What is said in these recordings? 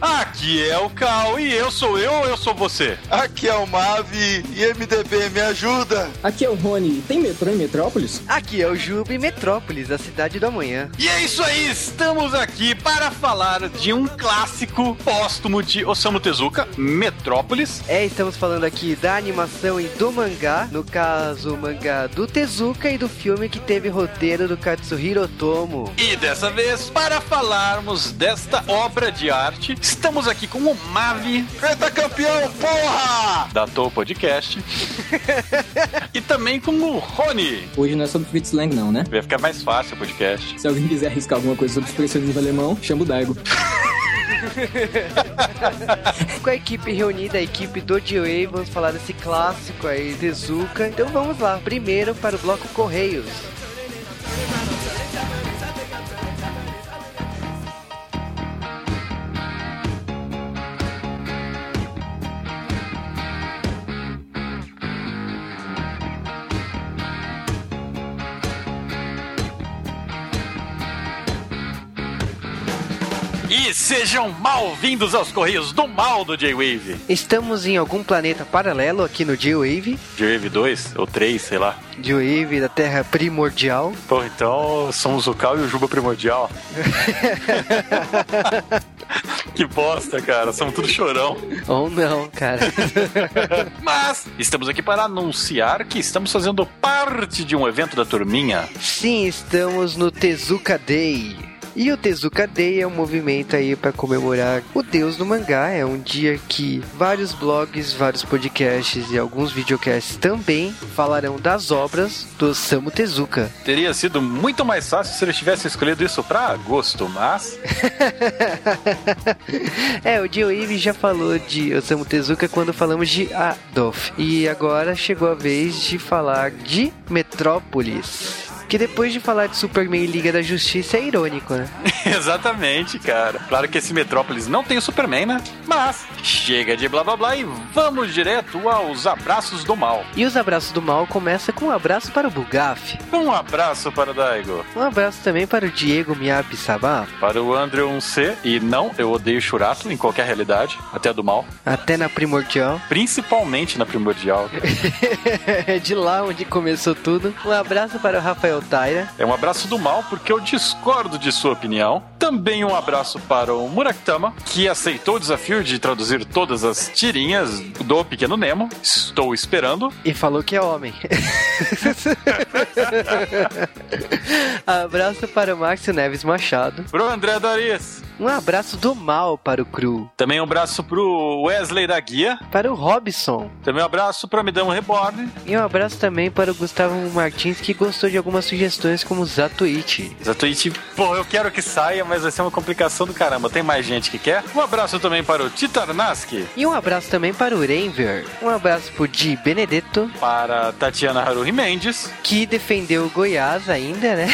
Aqui é o Cal e eu sou eu ou eu sou você? Aqui é o Mavi e MDB me ajuda. Aqui é o Rony. Tem metrô em Metrópolis? Aqui é o Juba Metrópolis, a cidade do amanhã. E é isso aí, estamos aqui para falar de um clássico póstumo de Osamu Tezuka, Metrópolis. É, estamos falando aqui da animação e do mangá, no caso, o mangá do Tezuka e do filme que teve roteiro do Katsuhiro Otomo. E dessa vez, para falarmos desta obra de arte, estamos aqui com o Mavi. Eita campeão, porra! Da Toa Podcast. e também com o Rony. Hoje não é sobre Fritz Lang, não, né? Vai ficar mais fácil o podcast. Se alguém quiser arriscar alguma coisa sobre expressionismo alemão, chama o Daigo. com a equipe reunida, a equipe do J-Wave, vamos falar desse clássico aí, Tezuka. Então vamos lá, primeiro para o bloco Correios. Sejam mal-vindos aos Correios do Mal do J-Wave. Estamos em algum planeta paralelo aqui no J-Wave. J-Wave 2 ou 3, sei lá. J-Wave da Terra Primordial. Pô, então somos o Cal e o Juba Primordial. que bosta, cara. Somos tudo chorão. Ou não, cara. Mas estamos aqui para anunciar que estamos fazendo parte de um evento da turminha. Sim, estamos no Tezuka Day. E o Tezuka Day é um movimento aí para comemorar o deus do mangá. É um dia que vários blogs, vários podcasts e alguns videocasts também falarão das obras do Osamu Tezuka. Teria sido muito mais fácil se eles tivessem escolhido isso para agosto, mas. é, o Dio já falou de Osamu Tezuka quando falamos de Adolf. E agora chegou a vez de falar de Metrópolis. Que depois de falar de Superman e Liga da Justiça é irônico, né? Exatamente, cara. Claro que esse Metrópolis não tem o Superman, né? Mas chega de blá blá blá e vamos direto aos abraços do mal. E os abraços do mal começa com um abraço para o Bugaf. Um abraço para o Daigo. Um abraço também para o Diego Miyabi Sabá. Para o André 1C. E não, eu odeio churato em qualquer realidade, até a do mal. Até na primordial. Principalmente na primordial. é de lá onde começou tudo. Um abraço para o Rafael É um abraço do mal, porque eu discordo de sua opinião. Também um abraço para o Murakitama, que aceitou o desafio de traduzir todas as tirinhas do Pequeno Nemo. Estou esperando. E falou que é homem. abraço para o Márcio Neves Machado. Pro André Darias. Um abraço do mal para o Cru. Também um abraço pro Wesley da Guia. Para o Robson. Também um abraço para Midão Reborn. E um abraço também para o Gustavo Martins, que gostou de algumas sugestões como Zatuit. Zatuit, pô, eu quero que saia, mas vai ser uma complicação do caramba. Tem mais gente que quer? Um abraço também para o Titarnaski. E um abraço também para o Renver. Um abraço pro Di Benedetto. Para Tatiana Haruhi Mendes. Que defendeu o Goiás ainda, né?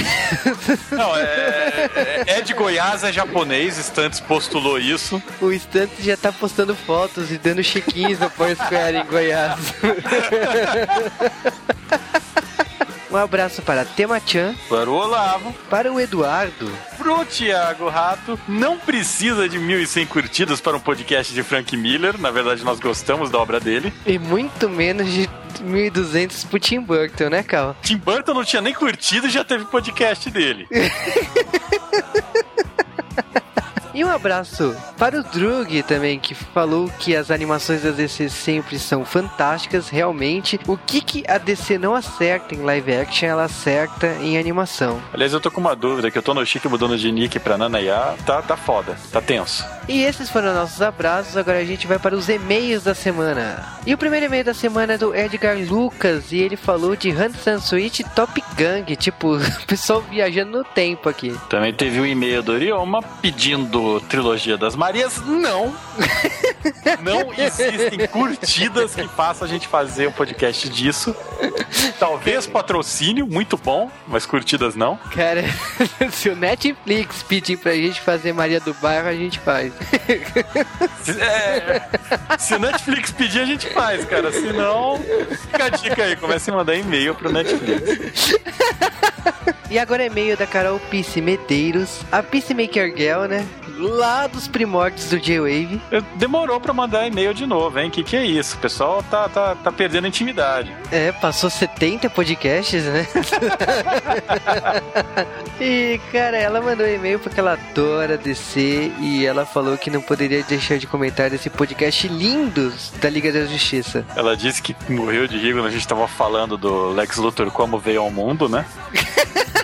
Não, é, é, é de Goiás, é japonês. Stantes postulou isso. O Stantes já tá postando fotos e dando chiquinhos no Foursquare em Goiás. Um abraço para Tema-chan. Para o Olavo. Para o Eduardo. Pro Thiago Rato. Não precisa de 1.100 curtidas para um podcast de Frank Miller. Na verdade, nós gostamos da obra dele. E muito menos de 1.200 pro Tim Burton, né, Cal? Tim Burton não tinha nem curtido e já teve podcast dele. E um abraço para o Drug também, que falou que as animações da DC sempre são fantásticas, realmente. O que, que a DC não acerta em live action, ela acerta em animação. Aliás, eu tô com uma dúvida, que eu tô no Chique mudando de Nick pra Nanayá, tá, tá foda, tá tenso. E esses foram nossos abraços, agora a gente vai para os e-mails da semana. E o primeiro e-mail da semana é do Edgar Lucas, e ele falou de Hansan Switch Top Gang, tipo, o pessoal viajando no tempo aqui. Também teve um e-mail do Orioma pedindo Trilogia das Marias. Não! não existem curtidas que façam a gente fazer um podcast disso. Talvez patrocínio, muito bom, mas curtidas não. Cara, se o Netflix pedir pra gente fazer Maria do Bairro, a gente faz. É, se o Netflix pedir, a gente faz, cara. Se não, fica a dica aí, comece a mandar e-mail pro Netflix. E agora é e-mail da Carol Pisse Medeiros, a Peacemaker Girl, né? Lá dos primórdios do J-Wave. Demorou pra mandar e-mail de novo, hein? Que que é isso? O pessoal tá, tá, tá perdendo intimidade. É, passou 70 podcasts, né? e, cara, ela mandou e-mail porque ela adora DC e ela falou que não poderia deixar de comentar esse podcast lindos da Liga da Justiça. Ela disse que morreu de rir quando a gente tava falando do Lex Luthor como veio ao mundo, né?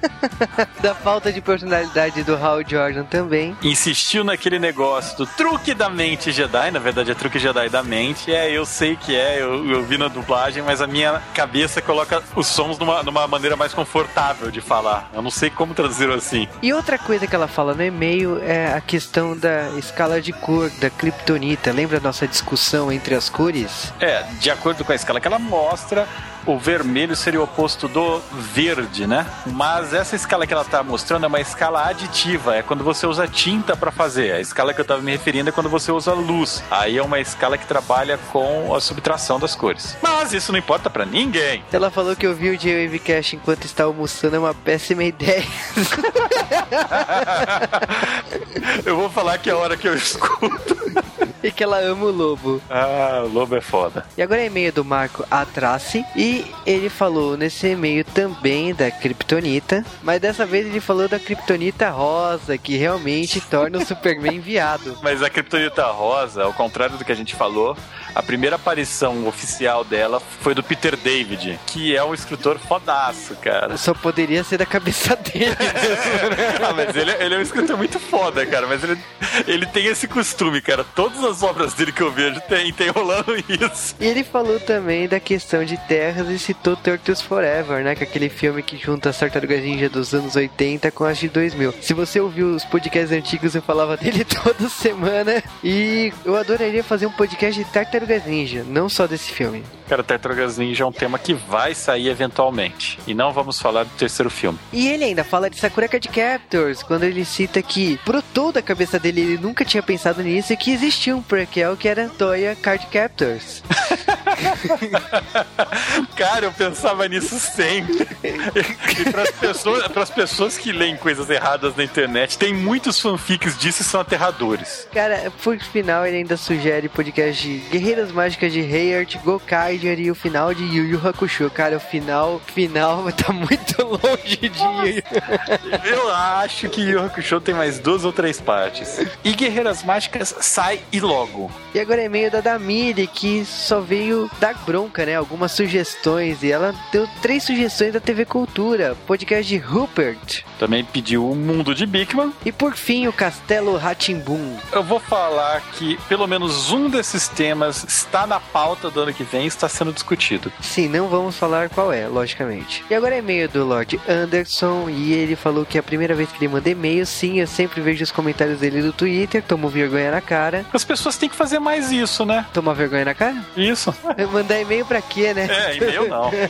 Da falta de personalidade do Hal Jordan também. Insistiu naquele negócio do truque da mente Jedi, na verdade é truque Jedi da mente. É, eu sei que é, eu, eu vi na dublagem, mas a minha cabeça coloca os sons numa, numa maneira mais confortável de falar. Eu não sei como traduzir assim. E outra coisa que ela fala no e-mail é a questão da escala de cor da Kryptonita. Lembra a nossa discussão entre as cores? É, de acordo com a escala que ela mostra, o vermelho seria o oposto do verde, né? Mas essa escala que ela tá mostrando é uma escala aditiva, é quando você usa tinta para fazer. A escala que eu tava me referindo é quando você usa luz. Aí é uma escala que trabalha com a subtração das cores. Mas isso não importa para ninguém. Ela falou que ouvir o J-Wave Cash enquanto está almoçando é uma péssima ideia. eu vou falar que é a hora que eu escuto. e que ela ama o lobo. Ah, o lobo é foda. E agora é e-mail do Marco Atrace. E ele falou nesse e-mail também da Kryptonita. Mas dessa vez ele falou da Kryptonita rosa, que realmente torna o Superman viado. Mas a Kryptonita Rosa, ao contrário do que a gente falou, a primeira aparição oficial dela foi do Peter David, que é um escritor fodaço, cara. Só poderia ser da cabeça dele. ah, mas ele, ele é um escritor muito foda, cara. Mas ele, ele tem esse costume, cara. Todas as obras dele que eu vejo tem, tem rolando isso. E ele falou também da questão de terras e citou Turtles Forever, né? Que é aquele filme que junta as tartarugas ninja dos anos 80 com as de 2000. Se você ouviu os podcasts antigos, eu falava dele toda semana. E eu adoraria fazer um podcast de tartarugas ninja, não só desse filme. Cara, Tartarugas Ninja é um tema que vai sair eventualmente. E não vamos falar do terceiro filme. E ele ainda fala de Sakura Card Captors, quando ele cita que brotou da cabeça dele, ele nunca tinha pensado nisso, e que existia um prequel que era Toya Card Captors. Cara, eu pensava nisso sempre. E pras pessoas, pras pessoas que leem coisas erradas na internet, tem muitos fanfics disso e são aterradores. Cara, por final ele ainda sugere podcast de Guerreiras Mágicas de Heart, Gokaiger e o final de Yu Yu Hakusho. Cara, o final, final tá muito longe de Yu Yu. Eu acho que Yu Yu Hakusho tem mais duas ou três partes. E Guerreiras Mágicas sai e logo. E agora é e-mail da Damiri, que só veio dar bronca, né? Algumas sugestões. E ela deu três sugestões da TV Cultura, podcast de Rupert. Também pediu o Mundo de Bigman. E por fim, o Castelo Ratimbum. Eu vou falar que pelo menos um desses temas está na pauta do ano que vem e está sendo discutido. Sim, não vamos falar qual é, logicamente. E agora é e-mail do Lord Anderson, e ele falou que é a primeira vez que ele manda e-mail, sim, eu sempre vejo os comentários dele no Twitter, tomo vergonha na cara. As pessoas têm que fazer mais isso, né? Tomar vergonha na cara? Isso. Mandar e-mail pra quê, né? É, e-mail não.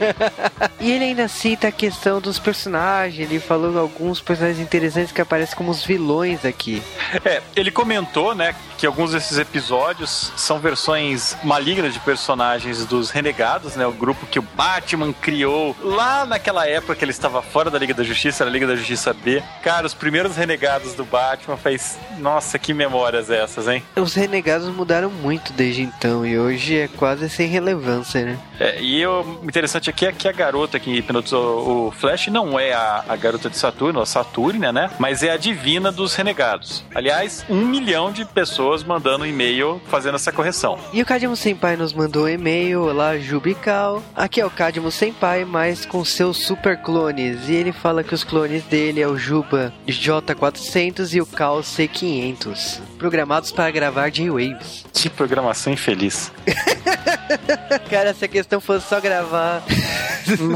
E ele ainda cita a questão dos personagens, ele falou alguns personagens interessantes que aparecem como os vilões aqui. É, ele comentou, né, que alguns desses episódios são versões malignas de personagens dos Renegados, né, o grupo que o Batman criou lá naquela época que ele estava fora da Liga da Justiça, era a Liga da Justiça B. Cara, os primeiros Renegados do Batman faz... Nossa, que memórias essas, hein? Os renegados mudaram muito desde então, e hoje é quase sem relevância, né? É, e o interessante aqui é que a garota que hipnotizou o Flash não é a, a garota de Saturno, a Saturnia, né? Mas é a divina dos renegados. Aliás, um milhão de pessoas mandando e-mail fazendo essa correção. E o Cadmo Senpai nos mandou um e-mail, olá Jubical. Aqui é o Cadmo Senpai, mas com seus super clones. E ele fala que os clones dele é o Juba J400 e o Cal C500, programados para gravar J-Waves. Que programação infeliz. Cara, se a questão fosse só gravar.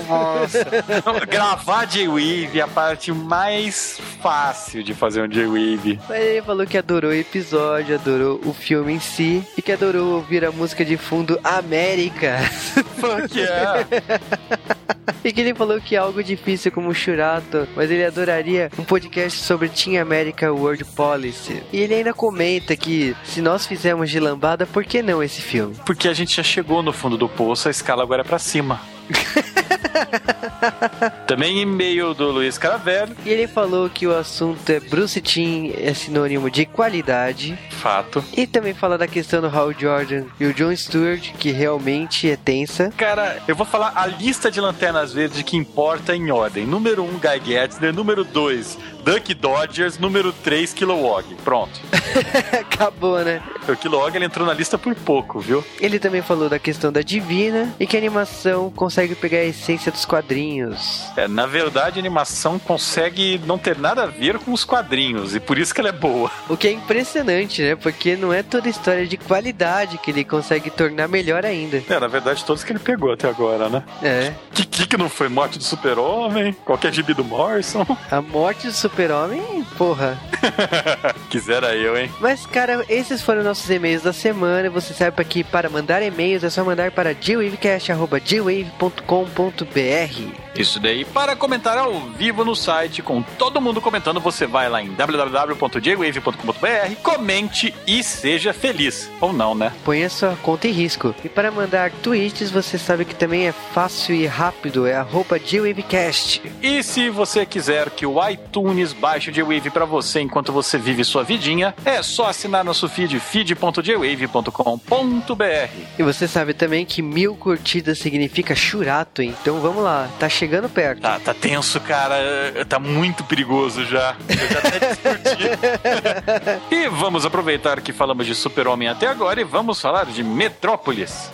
Nossa. Gravar J-Wave a parte mais fácil de fazer um J-Wave. Mas ele falou que adorou o episódio, adorou o filme em si e que adorou ouvir a música de fundo América. Fuck yeah. E que ele falou que é algo difícil como o Churato, mas ele adoraria um podcast sobre Team America World Policy. E ele ainda comenta que se nós fizermos de lambada, por que não esse filme? Porque a gente já chegou no fundo do poço, a escala agora é pra cima. Também e-mail do Luiz Caravelho. E ele falou que o assunto é Bruce Timm é sinônimo de qualidade. Fato. E também fala da questão do Hal Jordan e o John Stewart, que realmente é tensa. Cara, eu vou falar a lista de lanternas verdes que importa em ordem. Número 1, um, Guy Getzner. Número 2, Duck Dodgers. Número 3, Kilowog. Pronto. Acabou, né? O Kilowog ele entrou na lista por pouco, viu? Ele também falou da questão da Divina e que a animação consegue pegar a essência dos quadrinhos. É, na verdade, a animação consegue não ter nada a ver com os quadrinhos e por isso que ela é boa. O que é impressionante, né? Porque não é toda história de qualidade que ele consegue tornar melhor ainda. É, na verdade, todos que ele pegou até agora, né? É. Que que, que não foi morte do super-homem? Qualquer gibi do Morrison? A morte do super-homem, porra. Quisera eu, hein? Mas, cara, esses foram nossos e-mails da semana. Você sabe que para mandar e-mails é só mandar para gwavecast.gwave.com.br. Isso daí, para comentar ao vivo no site, com todo mundo comentando, você vai lá em www.jwave.com.br, comente e seja feliz. Ou não, né? Ponha sua conta em risco. E para mandar tweets, você sabe que também é fácil e rápido, é arroba. E se você quiser que o iTunes baixe o J-Wave para você enquanto você vive sua vidinha, é só assinar nosso feed, feed.jwave.com.br. E você sabe também que mil curtidas significa churato, então vamos lá, tá chegando perto. Tá, tá tenso, cara. Tá muito perigoso já. Eu já até discuti. e vamos aproveitar que falamos de Super-Homem até agora e vamos falar de Metrópolis.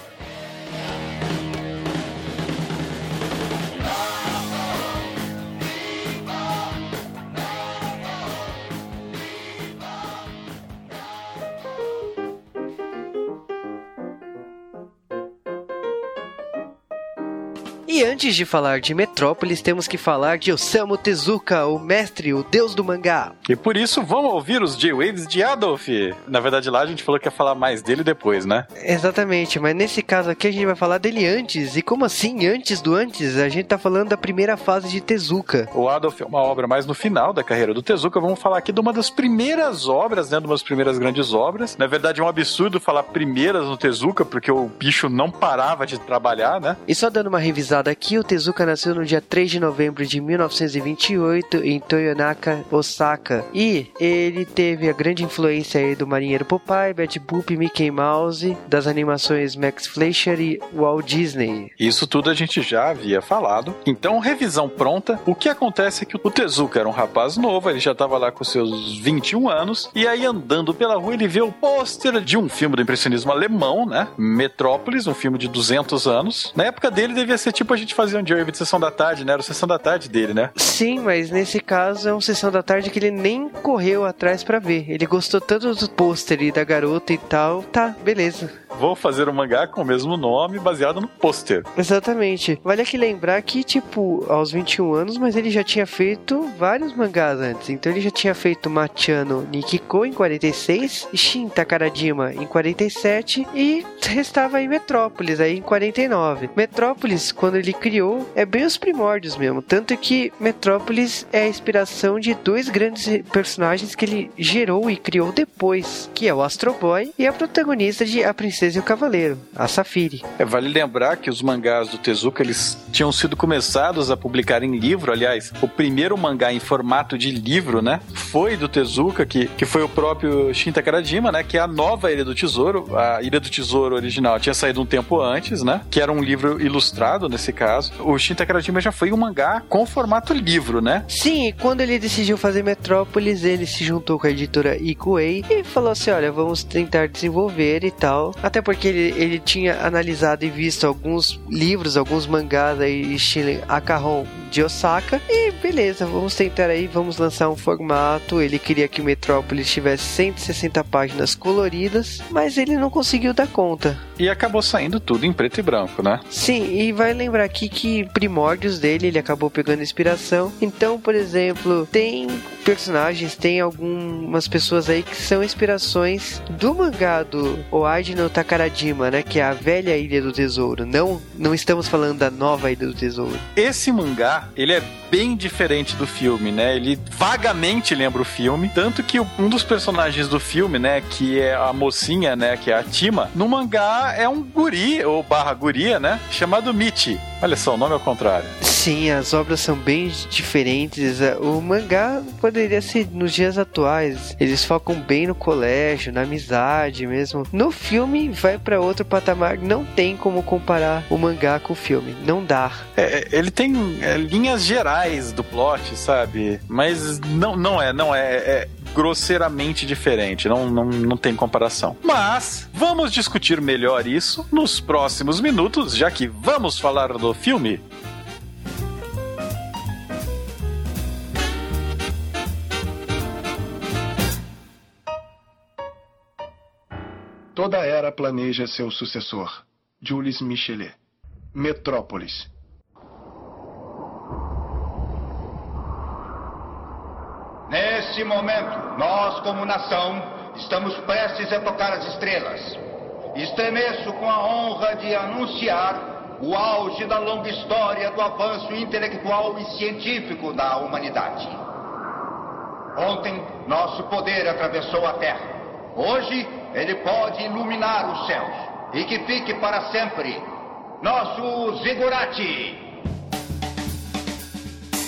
E antes de falar de Metrópolis, temos que falar de Osamu Tezuka, o mestre, o deus do mangá. E por isso vamos ouvir os J-Waves de Adolf. Na verdade, lá a gente falou que ia falar mais dele depois, né? Exatamente, mas nesse caso aqui a gente vai falar dele antes. E como assim, antes do antes? A gente tá falando da primeira fase de Tezuka. O Adolf é uma obra mais no final da carreira do Tezuka. Vamos falar aqui de uma das primeiras obras, né? De uma das primeiras grandes obras. Na verdade, é um absurdo falar primeiras no Tezuka, porque o bicho não parava de trabalhar, né? E só dando uma revisada aqui, o Tezuka nasceu no dia 3 de novembro de 1928 em Toyonaka, Osaka. E ele teve a grande influência aí do Marinheiro Popeye, Betty Boop, Mickey Mouse, das animações Max Fleischer e Walt Disney. Isso tudo a gente já havia falado. Então, revisão pronta. O que acontece é que o Tezuka era um rapaz novo, ele já estava lá com seus 21 anos, e aí andando pela rua ele vê o pôster de um filme do impressionismo alemão, né? Metrópolis, um filme de 200 anos. Na época dele devia ser tipo a gente fazia um Jerry de sessão da tarde, né? Era a sessão da tarde dele, né? Sim, mas nesse caso é uma sessão da tarde que ele nem correu atrás para ver. Ele gostou tanto do pôster e da garota e tal. Tá, beleza. Vou fazer um mangá com o mesmo nome, baseado no pôster. Exatamente. Vale aqui lembrar que, tipo, aos 21 anos, mas ele já tinha feito vários mangás antes. Então ele já tinha feito Machano Nikiko em 46, Shin Takaradima em 47 e restava em Metrópolis aí em 49. Metrópolis, quando ele criou, é bem os primórdios mesmo. Tanto que Metrópolis é a inspiração de dois grandes personagens que ele gerou e criou depois, que é o Astro Boy e a protagonista de A Princesa e o Cavaleiro, a Safiri. É, vale lembrar que os mangás do Tezuka eles tinham sido começados a publicar em livro. Aliás, o primeiro mangá em formato de livro, né, foi do Tezuka, que, que foi o próprio Shin Takaradima, né, que é a nova Ilha do Tesouro. A Ilha do Tesouro original tinha saído um tempo antes, né, que era um livro ilustrado nesse caso. O Shin Takaradima já foi um mangá com formato livro, né? Sim, e quando ele decidiu fazer Metrópolis, ele se juntou com a editora Ikuei e falou assim: olha, vamos tentar desenvolver e tal. Até porque ele, ele tinha analisado e visto alguns livros, alguns mangás aí, estilo Akahon de Osaka. E beleza, vamos tentar aí, vamos lançar um formato. Ele queria que Metrópolis tivesse 160 páginas coloridas, mas ele não conseguiu dar conta. E acabou saindo tudo em preto e branco, né? Sim, e vai lembrar aqui que primórdios dele ele acabou pegando inspiração. Então, por exemplo, tem personagens, tem algumas pessoas aí que são inspirações do mangá do Oaji no Takaradima, né? Que é a velha Ilha do Tesouro. Não, não estamos falando da nova Ilha do Tesouro. Esse mangá ele é bem diferente do filme, né? Ele vagamente lembra o filme, tanto que um dos personagens do filme, né, que é a mocinha, né, que é a Tima, no mangá é um guri, ou barra guria, né, chamado Michi. Olha só, o nome é ao contrário. Sim, as obras são bem diferentes. O mangá poderia ser nos dias atuais. Eles focam bem no colégio, na amizade mesmo. No filme, vai para outro patamar. Não tem como comparar o mangá com o filme. Não dá. É, ele tem é, linhas gerais do plot, sabe? Mas não, não é, não é, é grosseiramente diferente, não, não, não tem comparação. Mas vamos discutir melhor isso nos próximos minutos, já que vamos falar do filme. Toda era planeja seu sucessor, Jules Michelet. Metrópolis. Nesse momento, nós, como nação, estamos prestes a tocar as estrelas. Estremeço com a honra de anunciar o auge da longa história do avanço intelectual e científico da humanidade. Ontem, nosso poder atravessou a Terra. Hoje, ele pode iluminar os céus. E que fique para sempre nosso Zigurati.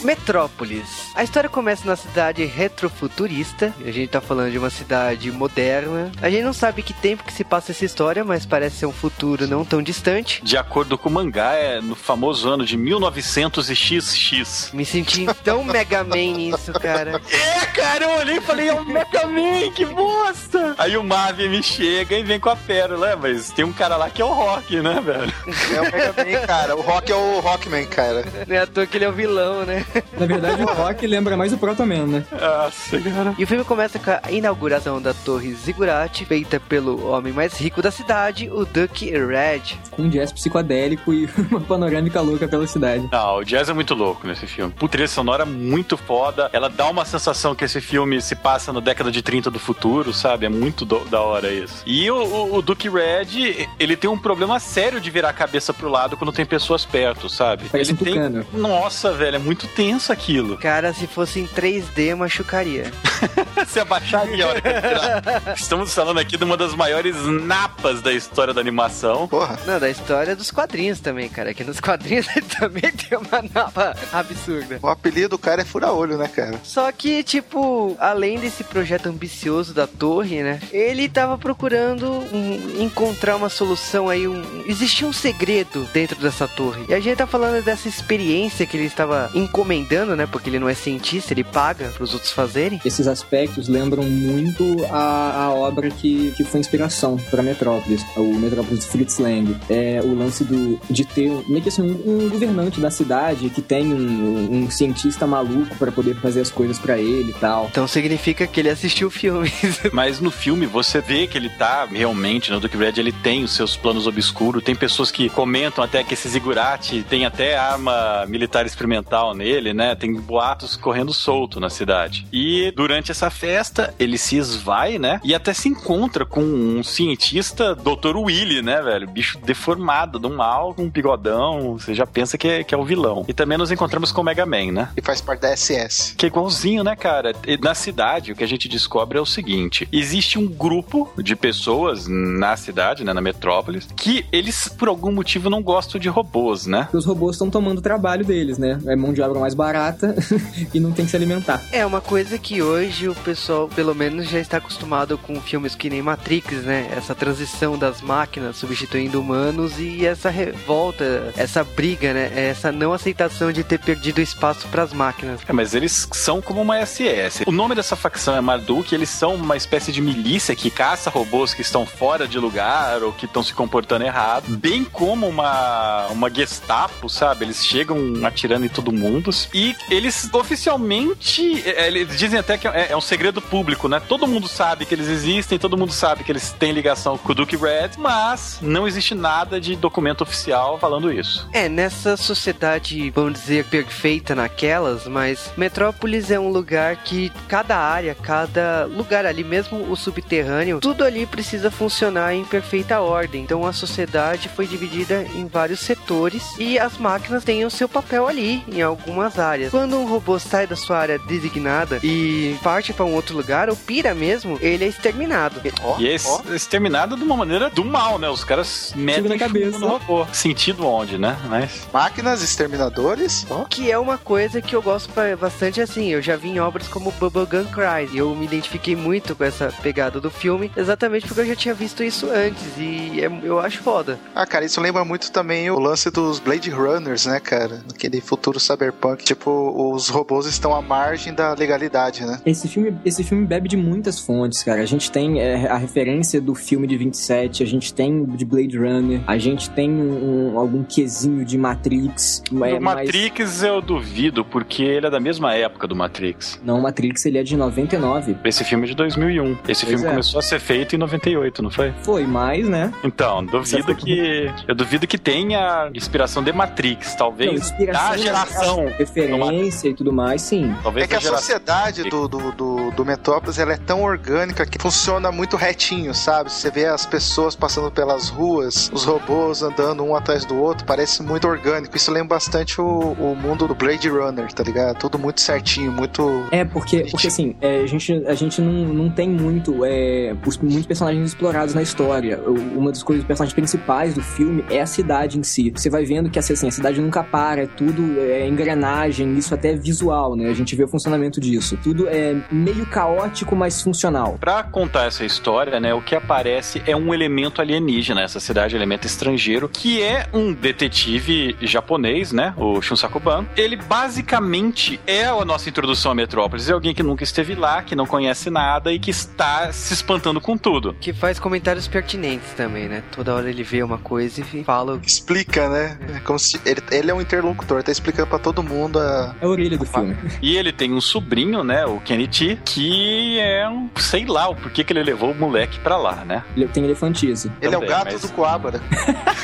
Metrópolis. A história começa na cidade retrofuturista. A gente tá falando de uma cidade moderna. A gente não sabe que tempo que se passa essa história, mas parece ser um futuro não tão distante. De acordo com o mangá, é no famoso ano de 1900 e XX. Me senti tão Mega Man nisso, cara. É, cara, eu olhei e falei, é o Mega Man, que bosta! Aí o Marvin me chega e vem com a pérola, é, mas tem um cara lá que é o Rock, né, velho? É o Mega Man, cara. O Rock é o Rockman, cara. Não é à toa que ele é o vilão, né? Na verdade, o Rock lembra mais o Proto Man, né? Nossa, cara. E o filme começa com a inauguração da Torre Ziggurat, feita pelo homem mais rico da cidade, o Duke Red. Com um jazz psicodélico e uma panorâmica louca pela cidade. Não, o jazz é muito louco nesse filme. Puta, trilha sonora muito foda. Ela dá uma sensação que esse filme se passa na década de 30 do futuro, sabe? É muito do- da hora isso. E o, o, o Duke Red, ele tem um problema sério de virar a cabeça pro lado quando tem pessoas perto, sabe? Parece ele um tem. tucano. Nossa, velho, é muito tenso aquilo. Cara, se fosse em 3D, machucaria. Se abaixaria a hora que ele tirar. Estamos falando aqui de uma das maiores napas da história da animação. Porra. Não, da história dos quadrinhos também, cara. Que nos quadrinhos ele também tem uma nova absurda. O apelido do cara é fura-olho, né, cara? Só que, tipo, além desse projeto ambicioso da torre, né? Ele tava procurando um- encontrar uma solução aí. Um, existia um segredo dentro dessa torre. E a gente tá falando dessa experiência que ele estava encomendando, né? Porque ele não é cientista, ele paga pros outros fazerem. Esses aspectos lembram muito a, a obra que, que foi inspiração para Metrópolis, o Metrópolis de Fritz Lang. É o lance do, de ter um- meio que assim, um, um governante da cidade que tem um, um cientista maluco para poder fazer as coisas para ele e tal. Então significa que ele assistiu filmes. Mas no filme você vê que ele tá realmente, no Duke Red, ele tem os seus planos obscuros. Tem pessoas que comentam até que esse Zigurati tem até arma militar experimental nele, né? Tem boatos correndo solto na cidade. E durante essa festa, ele se esvai, né? E até se encontra com um cientista, Dr. Willy, né, velho? Bicho deformado, do mal, com um bigodão. Você já pensa que é, que é o vilão. E também nos encontramos com o Mega Man, né? E faz parte da SS. Que é igualzinho, né, cara? E Na cidade, o que a gente descobre é o seguinte: existe um grupo de pessoas na cidade, né, na metrópolis, que eles, por algum motivo, não gostam de robôs, né? Os robôs estão tomando o trabalho deles, né? É mão de obra mais barata e não tem que se alimentar. É uma coisa que hoje o pessoal, pelo menos, já está acostumado com filmes que nem Matrix, né? Essa transição das máquinas substituindo humanos e essa revolta, essa briga, né? Essa não aceitação de ter perdido espaço para as máquinas. É, mas eles são como uma SS. O nome dessa facção é Marduk, eles são uma espécie de milícia que caça robôs que estão fora de lugar ou que estão se comportando errado. Bem como uma, uma Gestapo, sabe? Eles chegam atirando em todo mundo. E eles oficialmente. é, Eles dizem até que é, é um segredo público, né? Todo mundo sabe que eles existem, todo mundo sabe que eles têm ligação com o Duke Red, mas não existe nada de documento oficial falando isso. É, nessa sociedade, vamos dizer, perfeita naquelas, mas Metrópolis é um lugar que cada área, cada lugar ali, mesmo o subterrâneo, tudo ali precisa funcionar em perfeita ordem. Então a sociedade foi dividida em vários setores e as máquinas têm o seu papel ali, em alguma algumas áreas. Quando um robô sai da sua área designada e parte para um outro lugar, ou pira mesmo, ele é exterminado. Ó, E é ex- ó. exterminado de uma maneira do mal, né? Os caras metem na cabeça. no robô. Sentido onde, né? Mas Máquinas exterminadores. Ó. Que é uma coisa que eu gosto bastante assim. Eu já vi em obras como Bubblegum Cries. E eu me identifiquei muito com essa pegada do filme, exatamente porque eu já tinha visto isso antes. E é- eu acho foda. Ah, cara, isso lembra muito também o lance dos Blade Runners, né, cara? Naquele futuro cyberpunk. Tipo, os robôs estão à margem da legalidade, né? Esse filme, esse filme bebe de muitas fontes, cara. A gente tem é, a referência do filme de 27, a gente tem de Blade Runner, a gente tem um, um- algum quesinho de Matrix. é, o mas- Matrix eu duvido, porque ele é da mesma época do Matrix. Não, o Matrix ele é de 99. Esse filme é de 2001. Esse Pois filme é. começou a ser feito em 98, não foi? Foi mais, né? Então, duvido que. Eu duvido que tenha inspiração de Matrix. Não, Talvez inspiração, da geração. Referência e tudo mais, sim. Talvez É que a geração. sociedade do, do, do, do Metrópolis ela é tão orgânica que funciona muito retinho, sabe? Você vê as pessoas passando pelas ruas, os robôs andando um atrás do outro, parece muito orgânico. Isso lembra bastante o, o mundo do Blade Runner, tá ligado? Tudo muito certinho, muito. É, porque, porque assim, é, a gente, a gente não, não tem muito, é, os- muitos personagens explorados na história. Uma das coisas, personagens principais do filme é a cidade em si. Você vai vendo que assim, a cidade nunca para, é tudo é engrenagem, isso até é visual, né? A gente vê o funcionamento disso. Tudo é meio caótico, mas funcional. Pra contar essa história, né, o que aparece é um elemento alienígena, essa cidade, elemento estrangeiro, que é um detetive japonês, né, o Shunsaku Ban. Ele basicamente é a nossa introdução à Metrópolis, é alguém que nunca esteve lá, que não conhece nada e que está se espantando com tudo. Que faz comentários pertinentes também, né? Toda hora ele vê uma coisa e fala. Explica, né? É como se ele, ele é um interlocutor, tá explicando pra todo mundo a. É a orelha do filme. E ele tem um sobrinho, né, o Kenichi, que é um, sei lá, o porquê que ele levou o moleque pra lá, né? Ele tem elefantice. Ele é o Também, gato mas- do Coabra.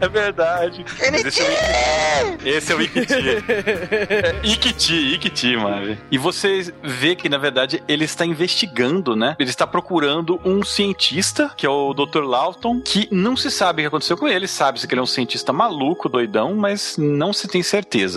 É verdade. Esse é o Ikiti. Esse é o Ikiti. É, Ikiti, Ikiti, mano. E você vê que, na verdade, ele está investigando, né? Ele está procurando um cientista, que é o Dr. Lawton, que não se sabe o que aconteceu com ele. Sabe-se que ele é um cientista maluco, doidão, mas não se tem certeza.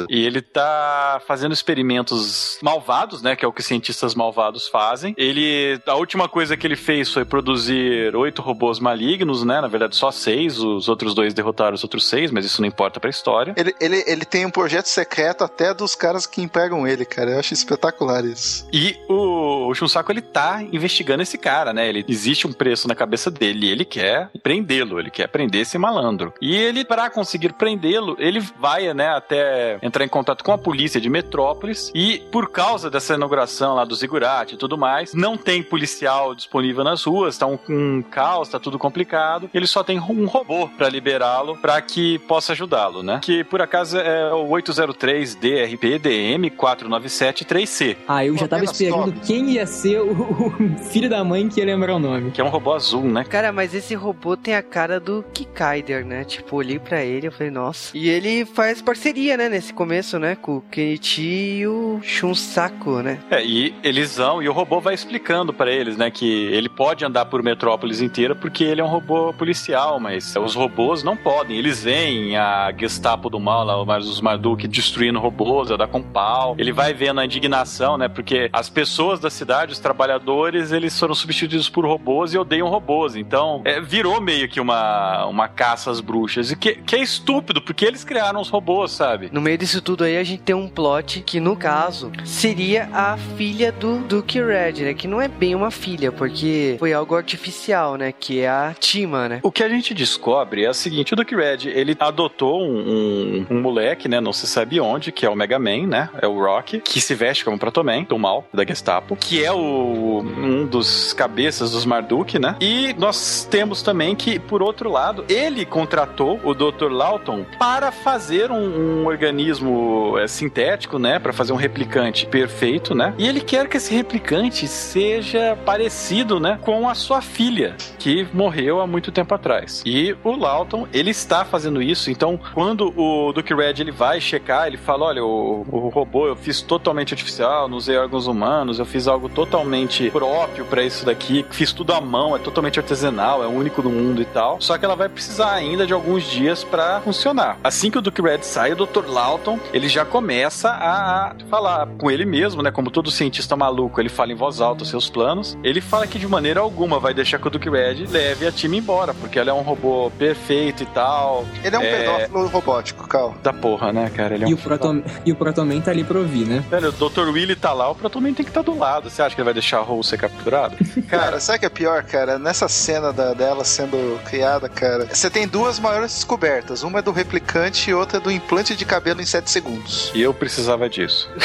E ele tá fazendo experimentos malvados, né? Que é o que cientistas malvados fazem. Ele, a última coisa que ele fez foi produzir oito robôs malignos, né? Na verdade, só seis. Os outros dois derrotaram os outros seis, mas isso não importa pra história. Ele, ele, ele tem um projeto secreto até dos caras que empregam ele, cara. Eu acho espetacular isso. E o, o Shunsaku, ele tá investigando esse cara, né? Ele existe um preço na cabeça dele e ele quer prendê-lo, ele quer prender esse malandro. E ele, para conseguir prendê-lo, ele vai, né, até entrar em contato com a polícia de Metrópolis e por causa dessa inauguração lá do Zigurati e tudo mais, não tem policial disponível nas ruas, tá um, um caos, tá tudo complicado. Ele só tem um robô para liberá-lo, para que possa ajudá-lo, né? Que por acaso é o 803 DRP DM 497-3C. Ah, eu já tava esperando quem ia ser o, o filho da mãe que ia lembrar o nome. Que é um robô azul, né? Cara, mas esse robô tem a cara do Kikaider, né? Tipo, olhei pra ele e falei, nossa. E ele faz parceria, né? Nesse começo, né? Com o Kenichi e o Shunsaku, né? É, e eles vão, e o robô vai explicando pra eles, né, que ele pode andar por Metrópolis inteira porque ele é um robô policial, mas os robôs não podem. Eles veem a Gestapo do mal, lá, os Marduk destruindo robôs, a dar com pau. Ele vai vendo a indignação, né, porque as pessoas da cidade, os trabalhadores, eles foram substituídos por robôs e odeiam robôs. Então, é, virou meio que uma, uma caça às bruxas. E que, que é estúpido, porque eles criaram os robôs, sabe? No meio disso tudo aí, a gente tem um plot que, no caso, seria a filha do Duke Red, né? Que não é bem uma filha, porque foi algo artificial, né? Que é a Tima, né? O que a gente descobre é o seguinte: o Duke Red ele adotou um, um, um moleque, né? Não se sabe onde, que é o Mega Man, né? É o Rock, que se veste como Protoman, do mal, da Gestapo, que é o um dos cabeças dos Marduk, né? E nós temos também que, por outro lado, ele contratou o Dr. Lawton para fazer um, um organismo é, sintético, né? Para fazer um replicante perfeito, né? E ele quer que esse replicante seja parecido, né? Com a sua filha, que morreu há muito tempo atrás. E o Lawton, ele está fazendo isso. Então, quando o Duke Red ele vai checar, ele fala: olha, o, o robô eu fiz totalmente artificial, não usei órgãos humanos, eu fiz algo totalmente próprio para isso daqui, fiz tudo à mão, é totalmente artesanal, é o único do mundo e tal. Só que ela vai precisar ainda de alguns dias para funcionar. Assim que o Duke Red sai, o Dr. Lawton ele já começa a falar com ele mesmo, né? Como todo cientista maluco, ele fala em voz alta os seus planos. Ele fala que de maneira alguma vai deixar que o Duke Red leve a time embora, porque ela é um robô perfeito e tal. Ele é um É. pedófilo robótico, Cal. Da porra, né, cara? Ele é E um o, Proto... e o Protoman tá ali pra ouvir, né? Velho, o Dr. Willy tá lá, o Protoman tem que estar do lado. Você acha que ele vai deixar a Rose ser capturado? Cara, sabe o que é pior, cara? Nessa cena da- dela sendo criada, cara, você tem duas maiores descobertas. Uma é do replicante e outra é do implante de cabelo em 7 segundos. E eu precisava disso.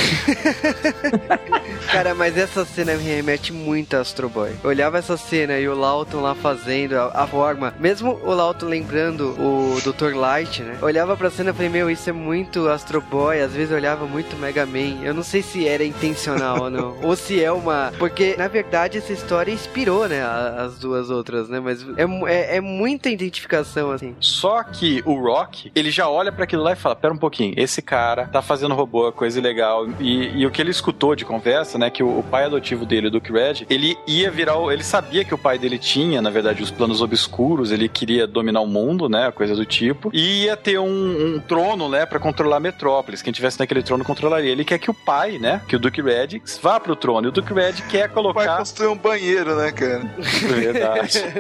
Cara, mas essa cena me remete muito a Astro Boy. Eu olhava essa cena e o Lawton lá fazendo a, a forma, mesmo o Lawton lembrando o Dr. Light, né? Eu olhava pra cena e falei, meu, isso é muito Astro Boy. Às vezes eu olhava muito Mega Man. Eu não sei se era intencional ou não. Ou se é uma. Porque, na verdade, essa história inspirou, né? a- As duas outras, né? Mas é, é, é muita identificação, assim. Só que o Rock, ele já olha pra aquilo lá e fala: Pera um pouquinho, esse cara tá fazendo robô, coisa ilegal. E, e o que ele escutou de conversa, né? Que o, o pai adotivo dele, o Duke Red, ele ia virar. o- Ele sabia que o pai dele tinha, na verdade, os planos obscuros, ele queria dominar o mundo, né? Coisa do tipo. E ia ter um, um trono, né? Pra controlar Metrópolis. Quem tivesse naquele trono controlaria. Ele quer que o pai, né? Que o Duke Red vá pro trono. E o Duke Red quer Vai colocar. construir um banheiro, né, cara? Verdade.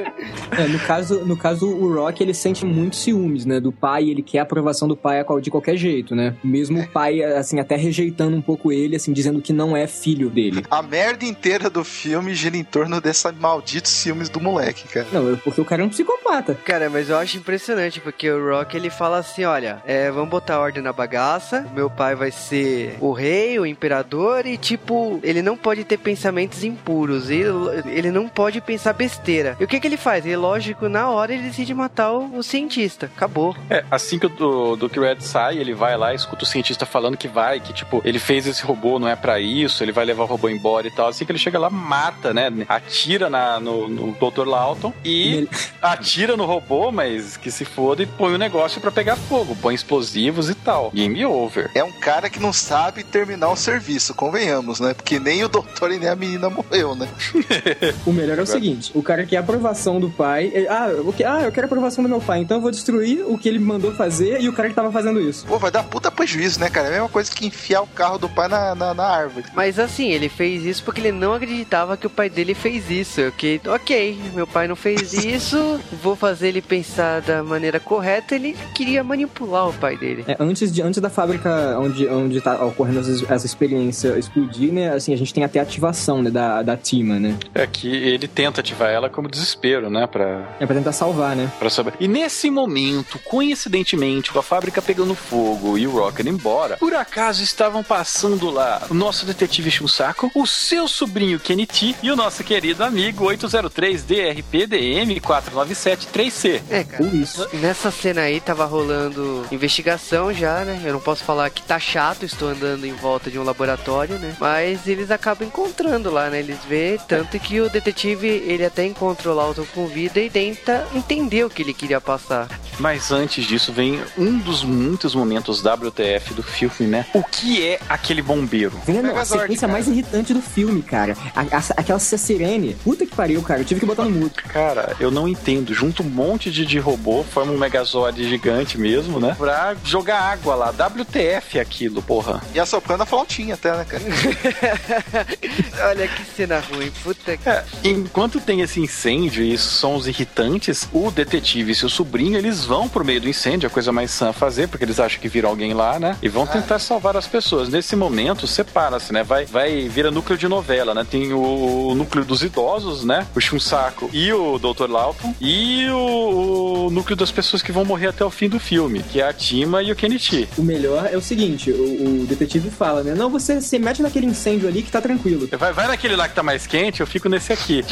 É, no, caso, no caso, o Rock, ele sente muito ciúmes, né? Do pai, ele quer a aprovação do pai a qual- de qualquer jeito, né? Mesmo o pai, assim, até rejeitando um pouco ele, assim, dizendo que não é filho dele. A merda inteira do filme gira em torno dessa malditos ciúmes do moleque, cara. Não, é porque o cara é um psicopata. Cara, mas eu acho impressionante, porque o Rock ele fala assim: olha, é, vamos botar ordem na bagaça, meu pai vai ser o rei, o imperador, e tipo, ele não pode ter pensamentos impuros, ele, ele não pode pensar besteira. E o que que ele faz? Ele, lógico, na hora ele decide matar o, o cientista. Acabou. É, assim que o do, Duke Red sai, ele vai lá, escuta o cientista falando que vai, que tipo, ele fez esse robô, não é pra isso, ele vai levar o robô embora e tal. Assim que ele chega lá, mata, né? Atira na, no, no Dr. Lawton e Ele- atira no robô, mas que se foda e põe o negócio pra pegar fogo, põe explosivos e tal. Game over. É um cara que não sabe terminar o serviço, convenhamos, né? Porque nem o doutor e nem a menina morreu, né? O melhor é o seguinte: o cara quer a aprovação do pai. ele- ah, eu que- ah, eu quero a aprovação do meu pai, então eu vou destruir o que ele mandou fazer e o cara que tava fazendo isso. Pô, vai dar puta prejuízo, né, cara? É a mesma coisa que enfiar o carro do pai na, na, na árvore. Mas assim, ele fez isso porque ele não acreditava que o pai dele fez isso. Que, ok, meu pai não fez isso, vou fazer ele pensar da maneira correta. Ele queria manipular o pai dele. É, antes, de, antes da fábrica onde, onde tá ocorrendo essa, essa experiência explodir, né? Assim, a gente tem até a ativação né, da, da Tima, né? É que ele tenta ativar ela como desespero, né? Pra, É pra tentar salvar, né? Pra saber. E nesse momento, coincidentemente, com a fábrica pegando fogo e o Rock indo embora, por acaso estavam passando lá o nosso detetive Shunsaku, o seu sobrinho Kenny T e o nosso querido amigo 803-DRPDM-497-3C. É, cara. Isso. Nessa cena aí tava rolando investigação já, né? Eu não posso falar que tá chato, estou andando em volta de um laboratório, né? Mas eles acabam encontrando lá, né? Eles vê tanto que o detetive, ele até encontra o Lawton com vida e tenta entender o que ele queria passar. Mas antes disso, vem um dos muitos momentos WTF do filme, né? O que é aquele bombeiro? Vendo a Megazord, sequência cara. mais irritante do filme, cara. A, a- aquela sirene. Puta que pariu, cara. Eu tive que botar no mudo. Cara, eu não entendo. Junta um monte de, de robô, forma um Megazord gigante mesmo, né? Pra jogar água lá. WTF aquilo, porra. E assoprando a flautinha até, né, cara? Olha que cena ruim, puta que. É, enquanto tem esse incêndio e sons irritantes, o detetive e seu sobrinho, eles vão pro meio do incêndio, a coisa mais sã a fazer, porque eles acham que vira alguém lá, né? E vão tentar salvar as pessoas. Nesse momento, separa-se, né? Vai, vai vira núcleo de novela, né? Tem o, o núcleo dos idosos, né? O Shunsaku e o Dr. Lawton. E o, o núcleo das pessoas que vão morrer até o fim do filme, que é a Tima e o Kenichi. O melhor é o seguinte: o, o detetive fala, né? Não, você se mete naquele incêndio ali que tá tranquilo. Vai, vai naquele lá que tá mais quente, eu fico nesse aqui.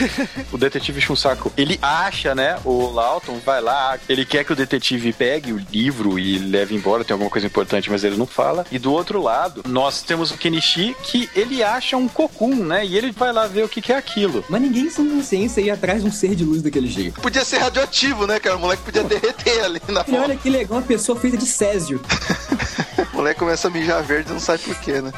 o detetive Shunsaku, ele acha, né, o Lawton, vai lá, ele quer que o detetive pegue o livro e leve embora, tem alguma coisa importante, mas ele não fala. E do outro lado, nós temos o Kenichi que ele acha um cocum, né? E ele vai lá ver o que, que é aquilo. Mas ninguém sem consciência ia atrás de um ser de luz daquele jeito. Podia ser radioativo, né, cara? O moleque podia derreter ali na E olha que legal, uma pessoa feita de césio. O moleque começa a mijar verde e não sabe por quê, né?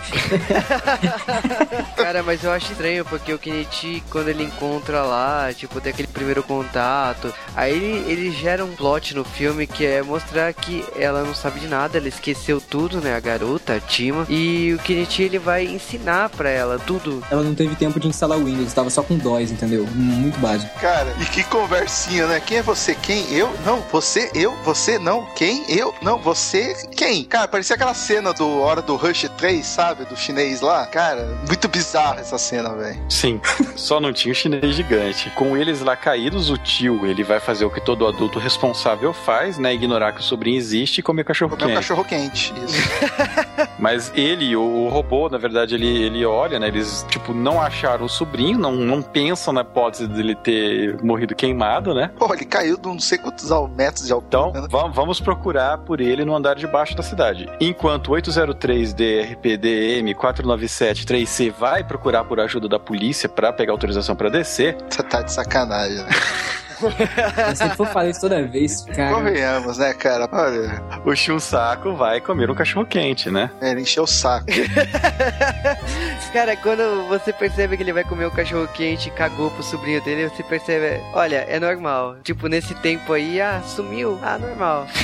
Cara, mas eu acho estranho, porque o Kenichi, quando ele encontra lá, tipo, tem aquele primeiro contato, aí ele, ele gera um plot no filme que é mostrar que ela não sabe de nada, ela esqueceu tudo, né, a garota, a Tima, e o Kenichi, ele vai ensinar pra ela tudo. Ela não teve tempo de instalar o Windows, estava só com DOS, entendeu? Muito básico. Cara, e que conversinha, né? Quem é você? Quem? Eu? Não, você? Eu? Você? Não. Quem? Eu? Não, você? Quem? Cara, parecia aquela cena do Hora do Rush 3, sabe? Do chinês lá. Cara, muito bizarra essa cena, velho. Sim, só não tinha o chinês gigante. Com eles lá caídos, o tio, ele vai fazer o que todo adulto responsável faz, né? Ignorar que o sobrinho existe e comer cachorro Comer um quente. cachorro quente. Isso. Mas ele, o, robô, na verdade, ele, ele olha, né? Eles, tipo, não acharam o sobrinho, não, não pensam na hipótese dele ter morrido queimado, né? Pô, ele caiu de não sei quantos metros de altura. Então, né? va- vamos procurar por ele no andar de baixo da cidade. Enquanto o 803-DRPDM-497-3C vai procurar por ajuda da polícia pra pegar autorização pra descer, Você tá de sacanagem, né? Eu sempre vou falar isso toda vez, cara. Convenhamos, né, cara? Olha, o Chunsaco vai comer um cachorro quente, né? ele encheu o saco. Cara, quando você percebe que ele vai comer o cachorro quente e cagou pro sobrinho dele, você percebe, olha, é normal. Tipo, nesse tempo aí, ah, sumiu, ah, normal.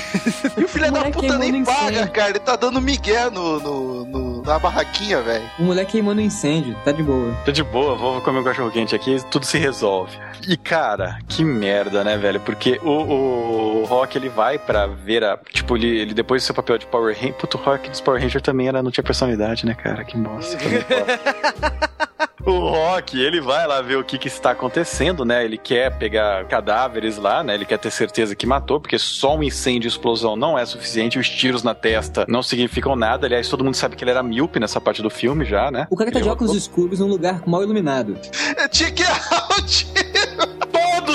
E o filho O da puta queimando nem paga, cara. Ele tá dando migué no, no, no- na barraquinha, velho. O moleque queimando incêndio, tá de boa. Tô de boa, vou comer um cachorro quente aqui, tudo se resolve. E cara, que merda, né, velho? Porque o, o, o Rock ele vai pra ver a. Tipo, ele, ele depois do seu papel de Power Ranger. Puto, o Rock dos Power Ranger também era, não tinha personalidade, né, cara? Que bosta. O Rock, ele vai lá ver o que, que está acontecendo, né? Ele quer pegar cadáveres lá, né? Ele quer ter certeza que matou, porque só um incêndio e explosão não é suficiente. Os tiros na testa não significam nada. Aliás, todo mundo sabe que ele era míope nessa parte do filme já, né? O cara tá de Eu- óculos escuros num lugar mal iluminado. Eu tinha que errar o tiro.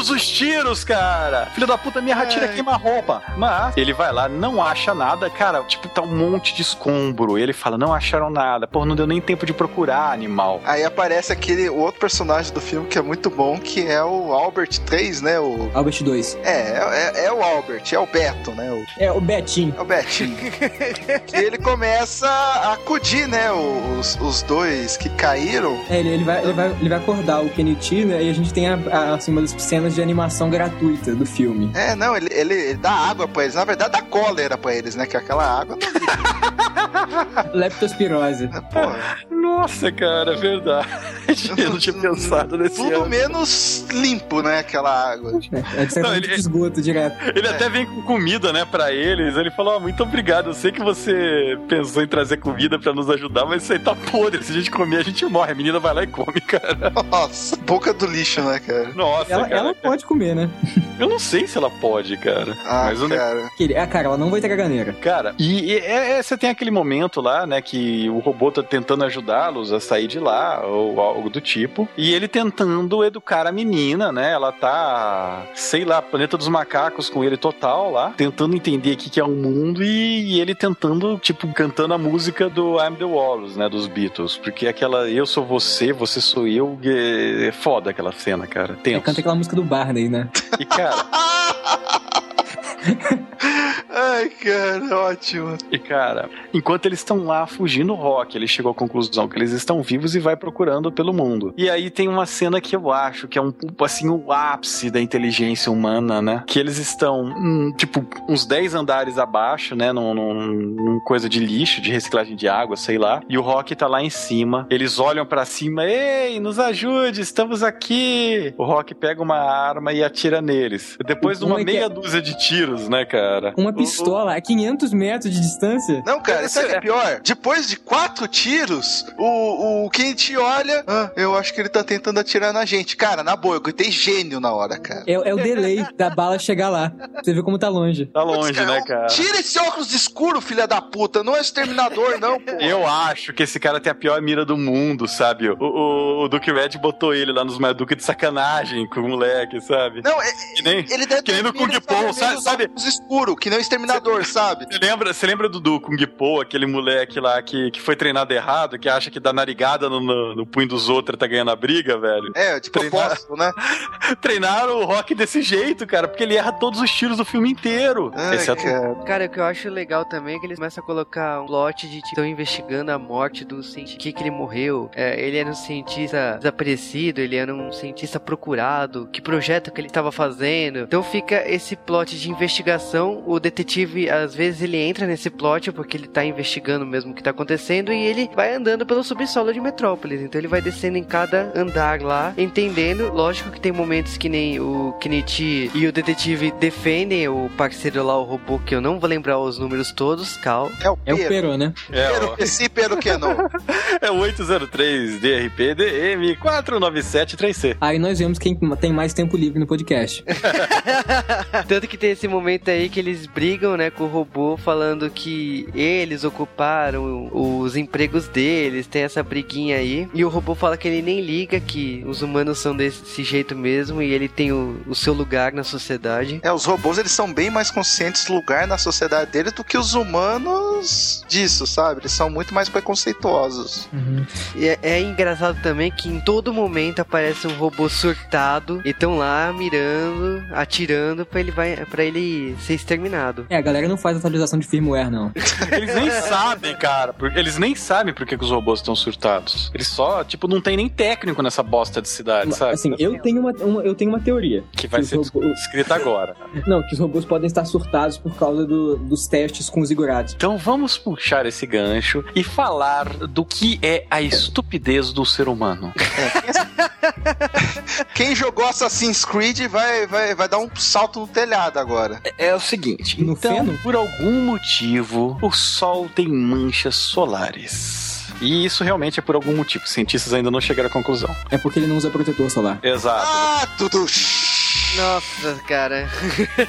Todos os tiros, cara! Filho da puta, minha ratira Ai. queima roupa. Mas ele vai lá, não acha nada, cara. Tipo, tá um monte de escombro. E ele fala: não acharam nada. Pô, não deu nem tempo de procurar animal. Aí aparece aquele o outro personagem do filme que é muito bom, que é o Albert 3, né? O... Albert 2. É, é, é o Albert, é o Beto, né? O, É, o Betinho. é o Betinho. que ele começa a acudir, né? Os, os dois que caíram. É, ele, ele, vai, ele, vai, ele vai acordar o Kenichi, né? E a gente tem a, a, assim, uma das cenas de animação gratuita do filme. É, não, ele, ele, ele dá água pra eles. Na verdade, dá cólera pra eles, né? Que aquela água não. Leptospirose. Porra, Nossa, cara, é verdade. Eu não tinha pensado nesse tudo ângulo. menos limpo, né? Aquela água. É, é de Não, ele... de esgoto direto. Ele até vem com comida, né, pra eles. Ele falou: ó, muito obrigado. Eu sei que você pensou em trazer comida pra nos ajudar, mas isso aí tá podre. Se a gente comer, a gente morre. A menina vai lá e come, cara. Nossa, boca do lixo, né, cara? Nossa, Ela, cara. ela pode comer, né? Eu não sei se ela pode, cara. Ah, mas cara. Que Ah, cara, ela não vai ter caganeira. Cara, e, e é- é- você tem aquele momento lá, né, que o robô tá tentando ajudá-los a sair de lá, ou algo do tipo, e ele tentando educar a menina, né, ela tá, sei lá, planeta dos macacos com ele total lá, tentando entender o que, que é o mundo e, e ele tentando, tipo, cantando a música do I'm the Walrus, né, dos Beatles, porque aquela eu sou você, você sou eu, é, é foda aquela cena, cara, Ele tenso. canta aquela música do Barney, né? E cara, Ai, cara, ótimo. E cara, enquanto eles estão lá fugindo o Rock, ele chegou à conclusão que eles estão vivos e vai procurando pelo mundo. E aí tem uma cena que eu acho que é um assim o ápice da inteligência humana, né? Que eles estão hum, tipo uns 10 andares abaixo, né, num, num, num coisa de lixo, de reciclagem de água, sei lá. E o Rock tá lá em cima. Eles olham pra cima, ei, nos ajude, estamos aqui. O Rock pega uma arma e atira neles. Depois de uma é meia é- dúzia de tiros, né, cara? Uma O- pistola a 500 metros de distância. Não, cara, sabe o que é pior? Depois de quatro tiros, o, o Kennedy olha. Ah, eu acho que ele tá tentando atirar na gente. Cara, na boa, eu gritei gênio na hora, cara. É, é o delay da bala chegar lá. Você vê como tá longe. Tá longe, Putz, né, cara? Tira esse óculos escuro, filha da puta. Não é exterminador, não, pô. Eu acho que esse cara tem a pior mira do mundo, sabe? O, o, o Duke Red botou ele lá nos Maduca de sacanagem com o moleque, sabe? Não, é, Que nem, ele deve que nem ter no Kung mira Po, vermelha, sabe? os sabe? Escuro, que não é exterminador, sabe? Você lembra, lembra do, do Kung Po, aquele moleque lá que, que foi treinado errado, que acha que dá narigada no, no, no punho dos outros e tá ganhando a briga, velho? É, de Treinar. propósito, né? Treinaram o Rock desse jeito, cara, porque ele erra todos os tiros do filme inteiro. Ai, Exceto cara. Cara, o que eu acho legal também é que eles começam a colocar um plot de estão investigando a morte do cientista, que, que ele morreu. É, ele era um cientista desaparecido, ele era um cientista procurado, que projeto que ele estava fazendo. Então fica esse plot de investigação. O detetive, às vezes, ele entra nesse plot porque ele tá investigando mesmo o que tá acontecendo e ele vai andando pelo subsolo de Metrópolis. Então ele vai descendo em cada andar lá, entendendo. Lógico que tem momentos que nem o Kenichi e o detetive defendem o parceiro lá, o robô, que eu não vou lembrar os números todos, Cal. É o É o Pero. Pero, né? É, Pero ó, que sim, Pero que não. é o 803 DRP DM 497 Aí nós vemos quem tem mais tempo livre no podcast. Tanto que tem esse momento aí que eles brigam, né, com o robô, falando que eles ocuparam os empregos deles, tem essa briguinha aí. E o robô fala que ele nem liga, que os humanos são desse jeito mesmo e ele tem o, o seu lugar na sociedade. É, os robôs eles são bem mais conscientes do lugar na sociedade deles do que os humanos disso, sabe? Eles são muito mais preconceituosos. E é, é engraçado também que em todo momento aparece um robô surtado e estão lá mirando, atirando pra ele, vai, pra ele ser exterminado. É, a galera não faz atualização de firmware, não. Eles nem sabem, cara. porque Eles nem sabem por que, que os robôs estão surtados. Eles só, tipo, não tem nem técnico nessa bosta de cidade, sabe? Assim, eu tenho uma, uma- eu tenho uma teoria. Que vai os ser robôs- escrita agora. Não, que os robôs podem estar surtados por causa do- dos testes com os igurados. Então vamos puxar esse gancho e falar do que é a estupidez do ser humano. Quem jogou Assassin's Creed vai, vai, vai dar um salto no telhado agora. É o seguinte, No então, feno? por algum motivo, o Sol tem manchas solares. E isso realmente é por algum motivo. Cientistas ainda não chegaram à conclusão. É porque ele não usa protetor solar. Exato. Ah, Dudu! Nossa, cara.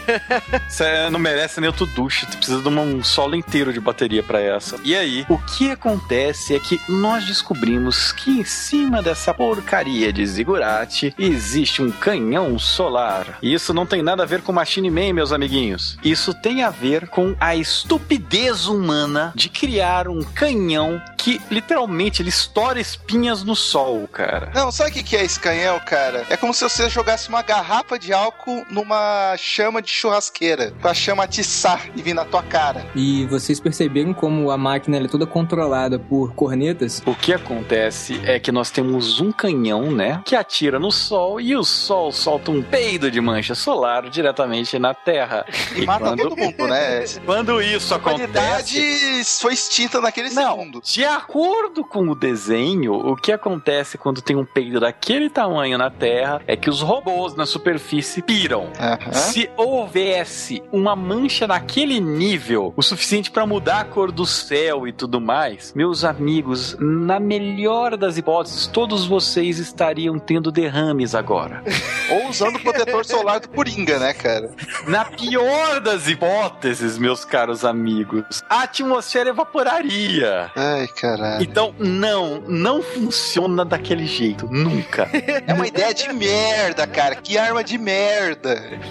Você não merece nem outro duche. Tu precisa de um solo inteiro de bateria pra essa. E aí, o que acontece é que nós descobrimos que em cima dessa porcaria de Zigurati existe um canhão solar. E isso não tem nada a ver com Machine Man, meus amiguinhos. Isso tem a ver com a estupidez humana de criar um canhão que literalmente ele estoura espinhas no sol, cara. Não, sabe o que que é esse canhão, cara? É como se você jogasse uma garrafa de álcool numa chama de churrasqueira, pra chama atiçar e vir na tua cara. E vocês perceberam como a máquina ela é toda controlada por cornetas? O que acontece é que nós temos um canhão, né, que atira no sol e o sol solta um peido de mancha solar diretamente na Terra. E, mata quando, todo mundo, né? quando isso A humanidade acontece, foi extinta naquele não, segundo. de acordo com o desenho, o que acontece quando tem um peido daquele tamanho na Terra é que os robôs na superfície piram. Aham. Se houvesse uma mancha naquele nível, o suficiente pra mudar a cor do céu e tudo mais, meus amigos, na melhor das hipóteses, todos vocês estariam tendo derrames agora. Ou usando o protetor solar do Coringa, né, cara? Na pior das hipóteses, meus caros amigos, a atmosfera evaporaria. Ai, caralho. Então, não, não funciona daquele jeito, nunca. É uma ideia de merda, cara. Que arma de merda.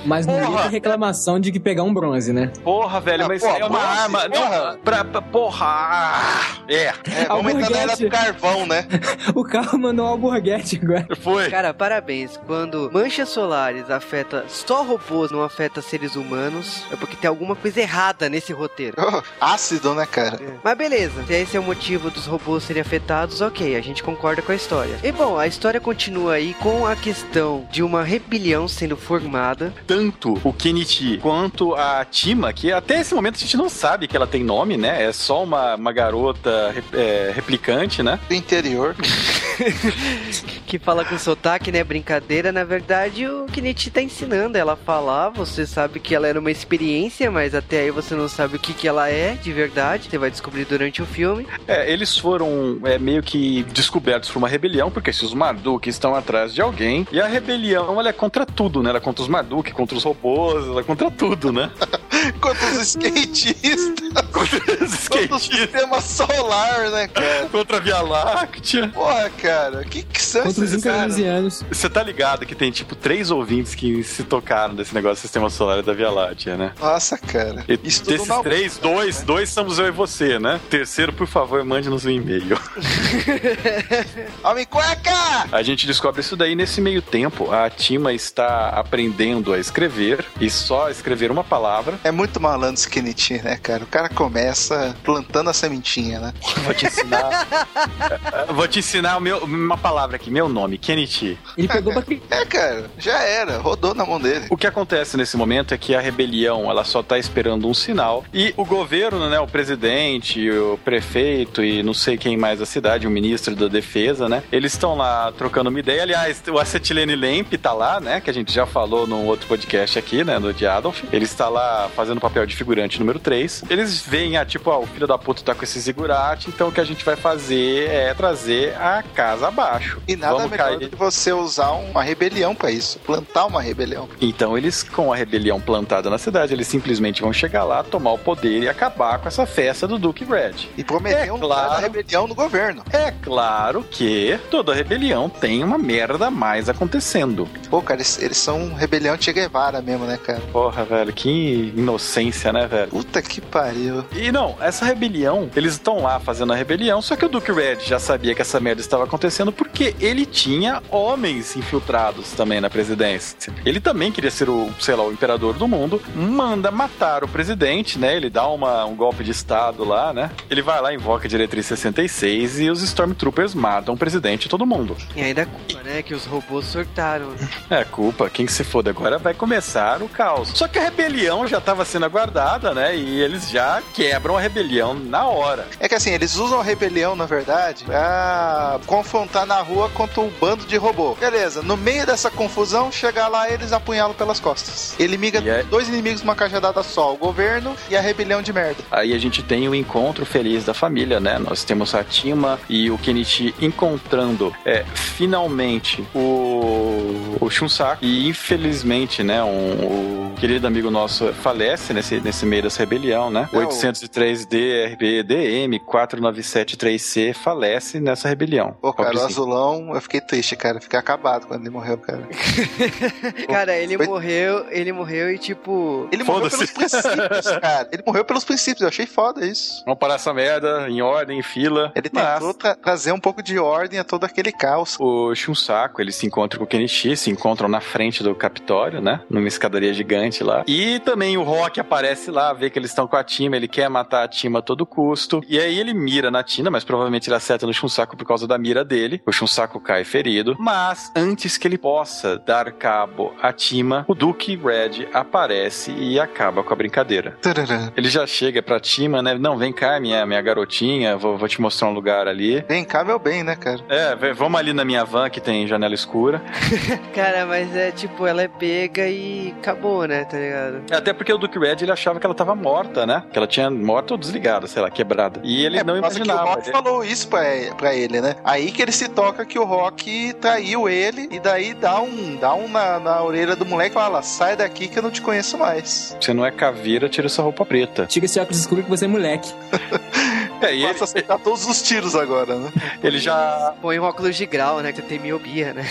Mas ninguém Porra! tem reclamação de que pegar um bronze, né? Porra, velho, Ah, mas porra, é uma bronze, arma. porra. Não, pra, pra- porra! É, É, vamos entrar na era do carvão, né? O carro mandou um alborguete agora. foi. Cara, parabéns. Quando manchas solares afeta só robôs, não afeta seres humanos, é porque tem alguma coisa errada nesse roteiro. Oh, ácido, né, cara? Mas beleza, se esse é o motivo dos robôs serem afetados, ok, a gente concorda com a história. E bom, a história continua aí com a questão de uma rebelião sendo formada. Tanto o Kenichi quanto a Tima, que até esse momento a gente não sabe que ela tem nome, né? É só uma, uma garota é, replicante, né? Do interior. que fala com sotaque, né? Brincadeira. Na verdade, o Kenichi tá ensinando ela a falar. Você sabe que ela era uma experiência, mas até aí você não sabe o que, que ela é de verdade. Você vai descobrir durante o filme. É, eles foram é, meio que descobertos por uma rebelião, porque esses Marduk estão atrás de alguém. E a rebelião, ela é contra tudo, né? Ela é contra os Marduk, contra os robôs, ela é contra tudo, né? Contra os skatistas. contra os Contra o skatistas, sistema solar, né, cara? contra a Via Láctea. Porra, cara, que que são Contra os esses caras? Você tá ligado que tem, tipo, três ouvintes que se tocaram desse negócio do sistema solar e da Via Láctea, né? Nossa, cara. E Isso tudo desses na- três, dois, dois somos eu e você, né? Terceiro, por favor, mande-nos um e-mail. Homem cueca! A gente descobre isso daí nesse meio tempo. A Tima está aprendendo a escrever e só escrever uma palavra. É muito malandro esse Kenichi, né, cara? O cara começa plantando a sementinha, né? Vou te ensinar. Vou te ensinar o meu- uma palavra aqui, meu nome, Kenichi. Ele pegou pra É, cara, já era. Rodou na mão dele. O que acontece nesse momento é que a rebelião ela só tá esperando um sinal e o governo, né, o presidente, o prefeito e não sei quem mais da cidade, o ministro da defesa, né, eles estão lá trocando uma ideia. Aliás, o Acetilene Lemp tá lá, né, que a gente já falou num outro podcast aqui, né, no de Adolf. Ele está lá fazendo o papel de figurante número 3. Eles veem, ah, tipo, ah, o filho da puta tá com esse zigurate, então o que a gente vai fazer é trazer a casa abaixo. E nada Vamos melhor cair do que você usar uma rebelião pra isso. Plantar uma rebelião. Então eles, com a rebelião plantada na cidade, eles simplesmente vão chegar lá, tomar o poder e acabar com essa festa do Duke Red. E prometer É um claro. rebelião no governo. É claro que toda rebelião tem uma merda mais acontecendo. Pô, cara, eles, eles são rebelião Che Guevara mesmo, né, cara? Porra, velho, que inocência, né, velho? Puta que pariu. E não, essa rebelião, eles estão lá fazendo a rebelião, só que o Duke Red já sabia que essa merda estava acontecendo porque ele tinha homens infiltrados também na presidência. Ele também queria ser o, sei lá, o imperador do mundo, manda matar o presidente, né? Ele dá uma, um golpe de estado lá, né? Ele vai lá, invoca a diretriz 66 e os Stormtroopers matam o presidente e todo mundo. E ainda culpa, né? Que os robôs surtaram. É culpa, quem que se foda agora vai começar o caos. Só que a rebelião já estava sendo aguardada, né? E eles já quebram a rebelião na hora. É que assim, eles usam a rebelião, na verdade, pra confrontar na rua contra um bando de robô. Beleza, no meio dessa confusão, chegar lá eles apunhalam pelas costas. Ele miga é- dois inimigos numa cajadada só, o governo e a rebelião de merda. Aí a gente tem o encontro feliz da família, né? Nós temos a Tima e o Kenichi encontrando é, finalmente o, o Shunsaku. E infelizmente, né? Um, o querido amigo nosso falece nesse, nesse meio dessa rebelião, né? É, o- 803D RBDM 4973C falece nessa rebelião. Pô, cara, o azulão, eu fiquei triste, cara. Fiquei acabado quando ele morreu, cara. Cara, ele Foi- morreu, ele morreu e tipo. Ele morreu pelos princípios, cara. Ele morreu pelos princípios, eu achei foda isso. Vamos parar essa merda em ordem, em fila. Ele Mas- tentou tra- trazer um pouco de ordem a todo aquele caos. O Shunsaku, ele se encontra com o Kenichi, se encontram na frente do Capitólio, né? Numa escadaria gigante lá. E também o Rock aparece lá, vê que eles estão com a Tima, ele quer matar a Tima a todo custo. E aí ele mira na Tina, mas provavelmente ele acerta no Shunsaku por causa da mira dele. O Shunsaku cai ferido. Mas antes que ele possa dar cabo a Tima, o Duke Red aparece e acaba com a brincadeira. Tarará. Ele já chega pra Tima, né? Não, vem cá, minha, minha garotinha, vou, vou te mostrar um lugar ali. Vem cá, meu bem, né, cara? É, vamos ali na minha van que tem janela escura. Cara, mas é tipo, ela é pega e acabou, né? Tá ligado? Até porque o Duke Red ele achava que ela tava morta, né? Que ela tinha morta ou desligada, sei lá, quebrada. E ele é, não causa que o imaginava. Rock falou isso pra, pra ele, né? Aí que ele se toca que o Rock traiu ele e daí dá um, dá um na, na orelha do moleque e fala: sai daqui que eu não te conheço mais. Você não é caveira, tira essa roupa preta. Tira esse óculos escuro que você é moleque. É, e ele, Passa a aceitar todos os tiros agora, né? ele já. Põe um óculos de grau, né? Que você tem miopia, né?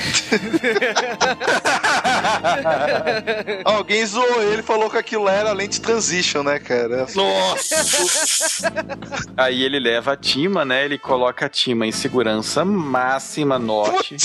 Alguém zoou ele e falou que aquilo era lente transition, né, cara? Nossa! Aí ele leva a Tima, né? Ele coloca a Tima em segurança máxima norte.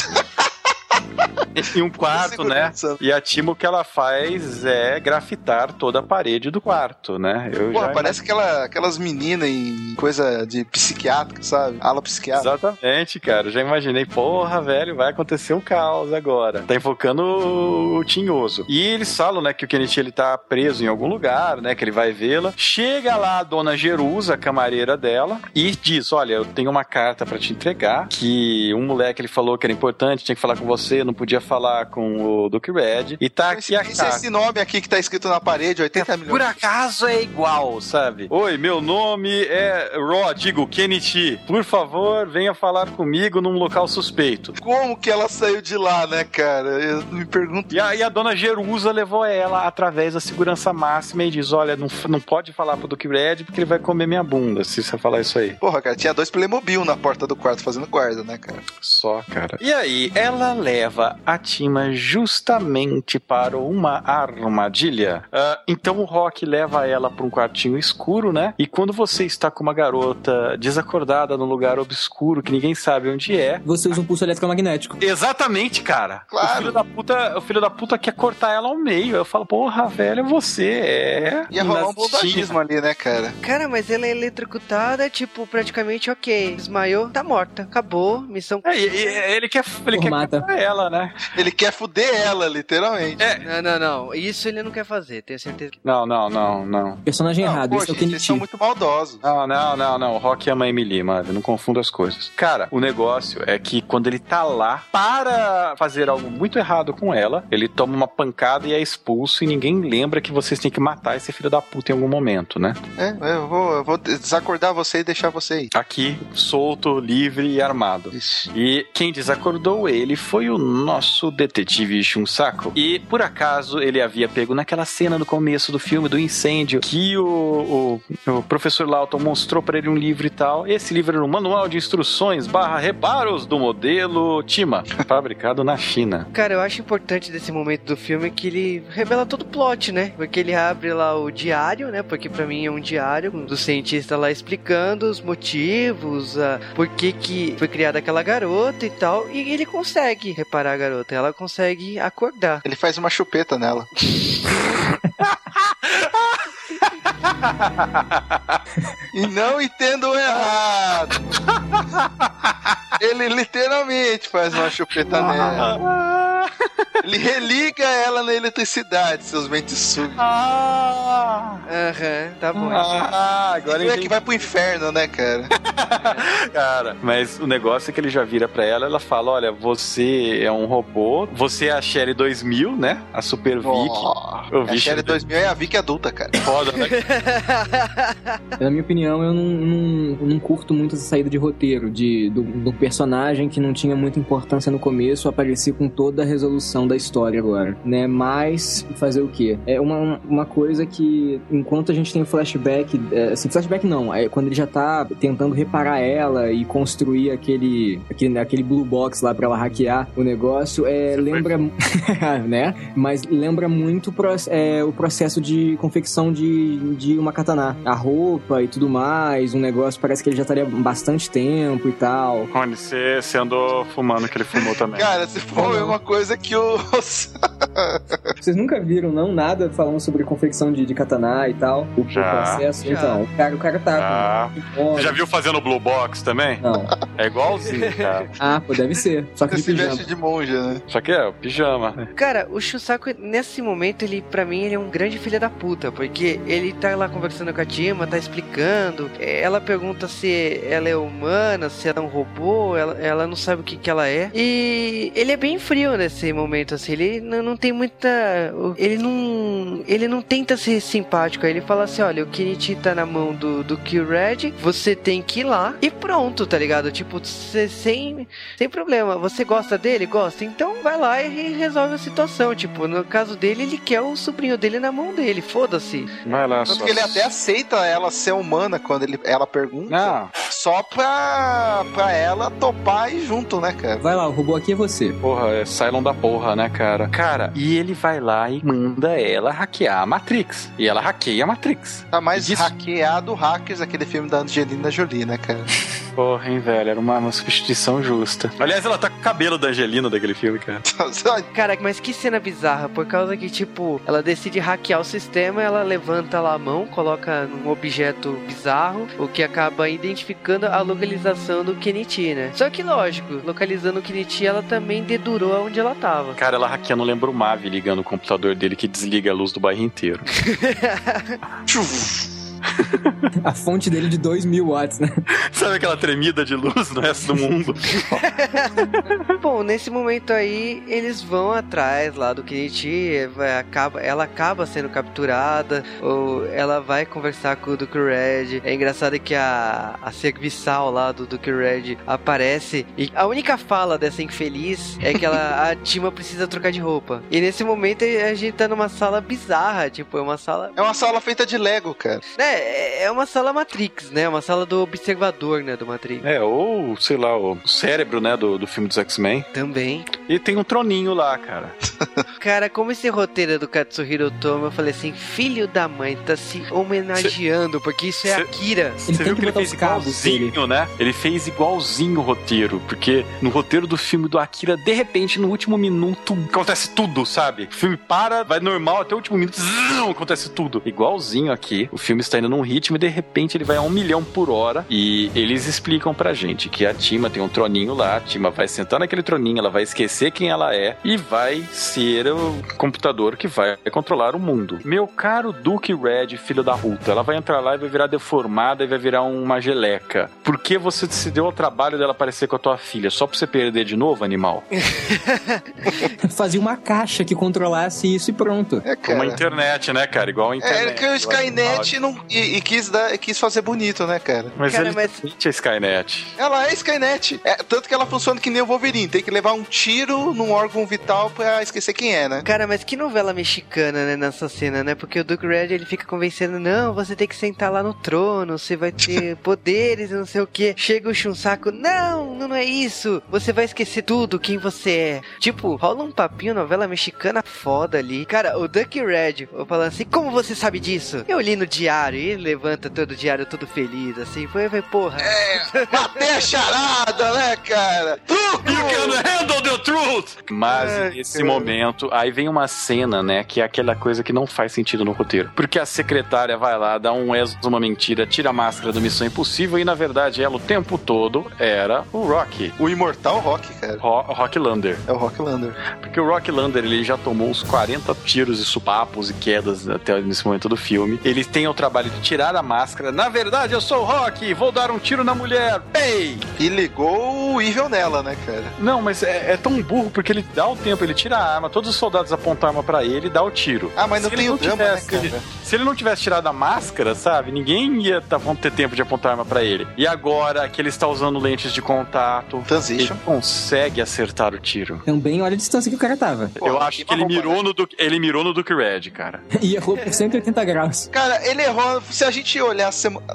Em um quarto, né? E a Timo o que ela faz é grafitar toda a parede do quarto, né? Eu Porra, já parece aquela, aquelas meninas em coisa de psiquiátrica, sabe? Ala psiquiátrica. Exatamente, cara. Já imaginei, porra, velho, vai acontecer um caos agora. Tá enfocando o, tinhoso. E eles falam, né, que o Kenichi ele tá preso em algum lugar, né, que ele vai vê-la. Chega lá a dona Jerusa, a camareira dela, e diz: Olha, eu tenho uma carta pra te entregar. Que um moleque ele falou que era importante, tinha que falar com você, não podia falar com o Duke Red. E tá aqui a Esse, carta. esse nome aqui que tá escrito na parede, 80 milhões. Por acaso é igual, sabe? Oi, meu nome é Rod, digo Kenichi. Por favor, venha falar comigo num local suspeito. Como que ela saiu de lá, né, cara? Eu me pergunto. E aí a dona Jerusa levou ela através da segurança máxima e diz: Olha, não, não pode falar pro Duke Red porque ele vai comer minha bunda se você falar isso aí. Porra, cara, tinha dois Playmobil na porta do quarto fazendo guarda, né, cara? Só, cara. E aí, ela leva a Tima justamente para uma armadilha. Ah, então o Rock leva ela para um quartinho escuro, né? E quando você está com uma garota desacordada num lugar obscuro que ninguém sabe onde é. Você usa um pulso eletromagnético. Exatamente, cara. Claro. O filho da puta, o filho da puta quer cortar ela ao meio. Eu falo, porra, velho, você é. Ia rolar um bobagismo ali, né, cara? Cara, mas ela é eletrocutada, tipo, praticamente ok. Desmaiou, tá morta. Acabou, missão. É, e- e- ele quer, ele quer Mata. cortar ela, né? Ele quer fuder ela, literalmente. É. Não, não, não. Isso ele não quer fazer, tenho certeza. Não, não, não, não. Personagem Não, errado, esse é o gente, vocês são Kenichi. muito maldosos. Não, não, não, não. O Rock ama a Emily, mano. Não confunda as coisas. Cara, o negócio é que quando ele tá lá para fazer algo muito errado com ela, ele toma uma pancada e é expulso e ninguém lembra que vocês têm que matar esse filho da puta em algum momento, né? É, eu vou, eu vou desacordar você e deixar você aí. Aqui, solto, livre e armado. Ixi. E quem desacordou ele foi o nosso detetive Shunsaku. E por acaso ele havia pego naquela cena no começo do filme do incêndio que o, o, o professor Lauton mostrou pra ele um livro e tal. Esse livro era um manual de instruções barra reparos do modelo Tima, fabricado na China. Cara, eu acho importante desse momento do filme que ele revela todo o plot, né? Porque ele abre lá o diário, né? Porque pra mim é um diário do cientista lá explicando os motivos, a, por que que foi criada aquela garota e tal. E ele consegue reparar a garota, ela consegue acordar. Ele faz uma chupeta nela. e não entendo errado. Ele literalmente faz uma chupeta nela. Ele religa ela na eletricidade, seus mentes sujos. Ah, Aham, tá bom. ah, agora Ele é que vai pro inferno, né, cara? Cara, mas o negócio é que ele já vira pra ela, ela fala: Olha, você é um robô, você é a Sherry 2000, né? A Super Vic. Oh, a Sherry isso. 2000 é a Vic adulta, cara. Foda, né? Na minha opinião, eu não, não, não curto muito essa saída de roteiro, de, do, do personagem que não tinha muita importância no começo aparecer com toda a resolução da história agora, né? Mas fazer o quê? É uma, uma coisa que, enquanto a gente tem o flashback, é, assim, flashback não, é quando ele já tá tentando reparar ela e construir aquele, aquele, aquele blue box lá pra ela hackear o negócio, é, lembra, né? Mas lembra muito pro- é, o processo de confecção de, de uma katana. A roupa e tudo mais, um negócio parece que ele já estaria bastante tempo e tal. Rony, você, você andou fumando que ele fumou também. Cara, se for é uma coisa que o. Vocês nunca viram, não, nada falando sobre confecção de, de katana e tal? O, Já. processo? Já. Então, o cara, o cara tá com... você já viu fazendo Blue Box também? Não. É igualzinho, cara. Ah, pô, deve ser. Só que Você de se pijama. veste de monja, né? Só que é o pijama. Cara, o Shusaku, nesse momento, ele, pra mim, ele é um grande filho da puta, porque ele tá lá conversando com a Tima, tá explicando, é, ela pergunta se ela é humana, se ela é um robô, ela, ela não sabe o que que ela é, e ele é bem frio nesse momento, assim, ele não, não tem muita... ele não... ele não tenta ser simpático, aí ele fala assim, olha, o Kenichi tá na mão do, do Q-Red, você tem que ir lá, e pronto, tá ligado? Tipo, cê- sem, sem problema, você gosta dele? Gosta? Então vai lá e resolve a situação. Tipo, no caso dele, ele quer o sobrinho dele na mão dele. Foda-se. Vai lá, Tanto só. que ele até aceita ela ser humana quando ele, ela pergunta. Não, Só pra, pra ela topar e junto, né, cara? Vai lá, o robô aqui é você. porra, é Da porra, né, cara? Cara, e ele vai lá e manda ela hackear a Matrix. E ela hackeia a Matrix. Tá mais Disso- hackeado Hackers, aquele filme da Angelina Jolie, né, cara? Porra, hein, velho? Era uma, uma substituição justa. Aliás, ela tá com o cabelo da Angelina daquele filme, cara. Cara, mas que cena bizarra, por causa que, tipo, ela decide hackear o sistema, ela levanta lá a mão, coloca num objeto bizarro, o que acaba identificando a localização do Kenichi, né? Só que, lógico, localizando o Kenichi, ela também dedurou onde ela tava. Cara, ela hackeando, lembra o Mavi ligando o computador dele que desliga a luz do bairro inteiro. A fonte dele de 2 mil watts, né? Sabe aquela tremida de luz no resto do mundo? Bom, nesse momento aí, eles vão atrás lá do Kenichi, vai- acaba, ela acaba sendo capturada, ou ela vai conversar com o Duke Red. É engraçado que a, a serviçal lá do Duke Red aparece, e a única fala dessa infeliz é que ela, a Tima precisa trocar de roupa. E nesse momento a gente tá numa sala bizarra, tipo, é uma sala É uma sala feita de Lego, cara. É, é uma sala Matrix, né? Uma sala do observador, né? Do Matrix. É, ou, sei lá, o cérebro, né, do, do filme dos X-Men. Também. E tem um troninho lá, cara. Cara, como esse roteiro é do Katsuhiro Tomo, eu falei assim, filho da mãe, tá se homenageando, porque isso é cê- Akira. Você Ele viu tem que que ele fez igualzinho, né? Ele fez igualzinho o roteiro, porque no roteiro do filme do Akira, de repente, no último minuto, acontece tudo, sabe? O filme para, vai normal até o último minuto, zzz, acontece tudo. Igualzinho aqui, o filme está indo num ritmo e de repente ele vai a um milhão por hora e eles explicam pra gente que a Tima tem um troninho lá, a Tima vai sentar naquele troninho, ela vai esquecer quem ela é e vai ser o computador que vai controlar o mundo. Meu caro Duke Red, filho da Ruta, ela vai entrar lá e vai virar deformada e vai virar uma geleca. Por que você se deu ao trabalho dela parecer com a tua filha? Só pra você perder de novo, animal? Fazia uma caixa que controlasse isso e pronto. É, Como a cara. internet, né, cara? Igual a É, internet. ele que o Skynet não, e, e quis, dar, quis fazer bonito, né, cara? Mas Cara, ele mas- a Skynet. Ela é Skynet. É, tanto que ela funciona que nem o Wolverine. Tem que levar um tiro num órgão vital pra esquecer quem é, né? Cara, mas que novela mexicana, né, nessa cena, né? Porque o Duke Red, ele fica convencendo, não, você tem que sentar lá no trono, você vai ter poderes e não sei o que. Chega o Shunsaku, não, não é isso, você vai esquecer tudo, quem você é. Tipo, rola um papinho, novela mexicana foda ali. Cara, o Duke Red, eu falando assim, como você sabe disso? Eu li no diário, e ele levanta todo o diário todo feliz, assim, foi, foi porra. Bater a charada, né, cara? You can handle the truth! Mas É, nesse cara. momento, aí vem uma cena, né, que é aquela coisa que não faz sentido no roteiro. Porque a secretária vai lá, dá um exo, uma mentira, tira a máscara do Missão Impossível e na verdade ela o tempo todo era o Rocky. O imortal Rock, cara. Ro Rocklander. É o Rocklander. Porque o Rocklander ele já tomou uns 40 tiros e supapos e quedas até nesse momento do filme. Ele tem o trabalho de tirar a máscara. Na verdade, eu sou o Rocky, vou dar um tiro na mulher. Ei! E ligou o Evil nela, né, cara? Não, mas é, é tão burro porque ele dá o tempo, ele tira a arma, todos os soldados apontam a arma pra ele e dá o tiro. Ah, mas não Se tem ele o drama, né, tivesse- cara? Se ele não tivesse tirado a máscara, sabe, ninguém ia tá, vão ter tempo de apontar a arma pra ele. E agora que ele está usando lentes de contato, ele Transition. consegue acertar o tiro. Também olha a distância que o cara tava. Pô, Eu acho que que ele roupa, mirou, no Duke, ele mirou no Duke Red, cara. E errou por 180 graus. Cara, ele errou. Se a gente olhar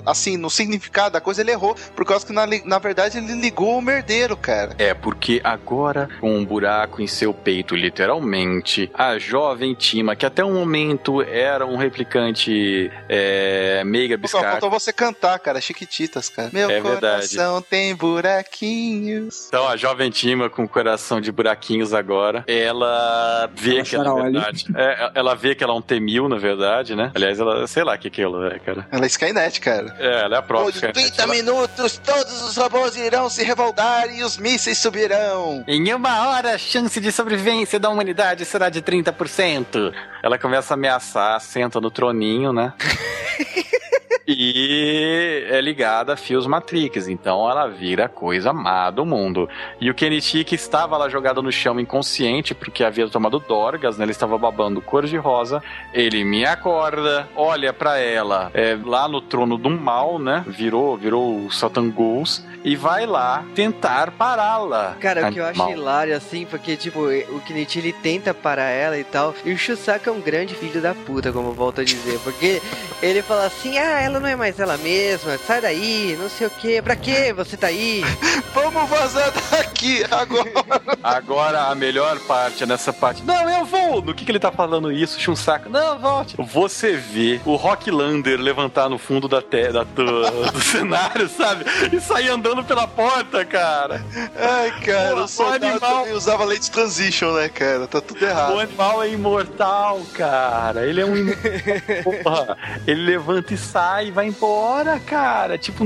assim no significado da coisa, ele errou. Por causa que, na, na verdade, ele ligou o merdeiro, cara. É, porque agora, com um buraco em seu peito, literalmente, a jovem Tima, que até um momento era um replicante é, meiga Pô, faltou biscate. você cantar, cara. Chiquititas, cara. Meu É verdade. coração tem buraquinhos. Então, a jovem Tima com coração de buraquinhos agora, ela vê Ela que ela, na verdade, é, ela vê que ela é um T-1000, na verdade, né? Aliás, ela, sei lá o que que ela é, cara. Ela é Skynet, cara. É, ela é a própria. Por Skynet. 30 Ela- minutos, todos os robôs irão se revoltar e os mísseis subirão. Em uma hora, a chance de sobrevivência da humanidade será de 30%. Ela começa a ameaçar, senta no troninho, né? e ligada a fios Matrix, então ela vira a coisa má do mundo. E o Kenichi, que estava lá jogado no chão inconsciente, porque havia tomado dorgas, né? Ele estava babando cor de rosa. Ele me acorda, olha pra ela, é, lá no trono do mal, né? Virou, virou o Satan Ghouls, e vai lá tentar pará-la. Cara, o que eu acho hilário, assim, porque, tipo, o Kenichi, ele tenta parar ela e tal, e o Shusaka é um grande filho da puta, como eu volto a dizer, porque ele fala assim, ah, ela não é mais ela mesma, sai daí, não sei o que, pra que você tá aí? Vamos vazar daqui agora. Agora a melhor parte é nessa parte. Não, eu vou! No que, que ele tá falando isso? Saco. Não, volte. Você vê o Rocklander levantar no fundo da te da, do, do cenário, sabe? E sair andando pela porta, cara. Ai, cara, Pô, o soldado o animal- também usava late transition, né, cara? Tá tudo O errado. animal é imortal, cara. Ele é um. Porra, ele levanta e sai, vai embora, cara. Tipo,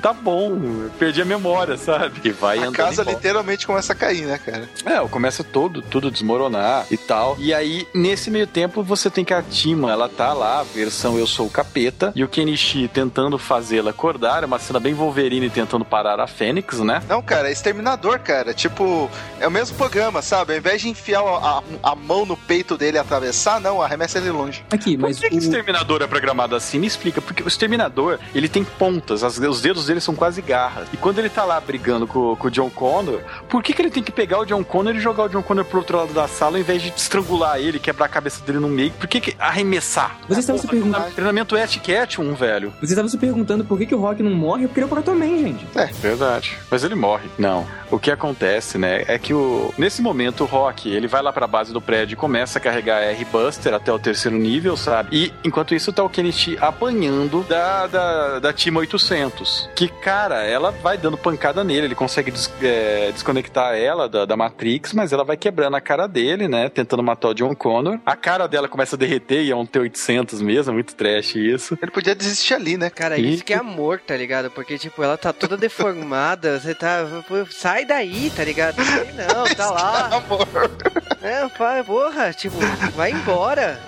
tá bom. eu Perdi a memória, sabe? E vai A casa embora. literalmente começa a cair, né, cara? É, começa todo, tudo desmoronar e tal. E aí, nesse meio tempo, você tem que a Tima, ela tá lá, versão Eu Sou o Capeta, e o Kenichi tentando fazê-la acordar. É uma cena bem Wolverine tentando parar a Fênix, né? Não, cara, é exterminador, cara. Tipo, é o mesmo programa, sabe? Ao invés de enfiar a, a- a mão no peito dele e atravessar, não, arremessa ele longe. Aqui, Por mas que, que o exterminador é programado assim? Me explica. Porque o exterminador, ele tem pontas, as- os dedos dele são quase garras. E quando ele tá lá brigando com, com o John Connor, por que, que ele tem que pegar o John Connor e jogar o John Connor pro outro lado da sala ao invés de estrangular ele, quebrar a cabeça dele no meio? Por que, que arremessar? Vocês estavam se perguntando... Treinamento Cat, um velho. Vocês estavam se perguntando por que, que o Rock não morre? Porque ele é o Protoman, gente. Verdade. Mas ele morre. Não. O que acontece, né, é que o nesse momento o Rock, ele vai lá pra base do prédio e começa a carregar a R-Buster até o terceiro nível, sabe? E enquanto isso tá o Kenichi apanhando da, da, da Tima 800. Que, cara, ela vai dando pancada nele, ele consegue des- é, desconectar ela da, da Matrix, mas ela vai quebrando a cara dele, né, tentando matar o John Connor. A cara dela começa a derreter e é um T-800 mesmo, é muito trash isso. Ele podia desistir ali, né? Cara, E- isso que é amor, tá ligado? Porque, tipo, ela tá toda deformada, você tá. Sai daí, tá ligado? Não, sei não, tá lá. Amor. É, pai, porra, tipo, vai embora.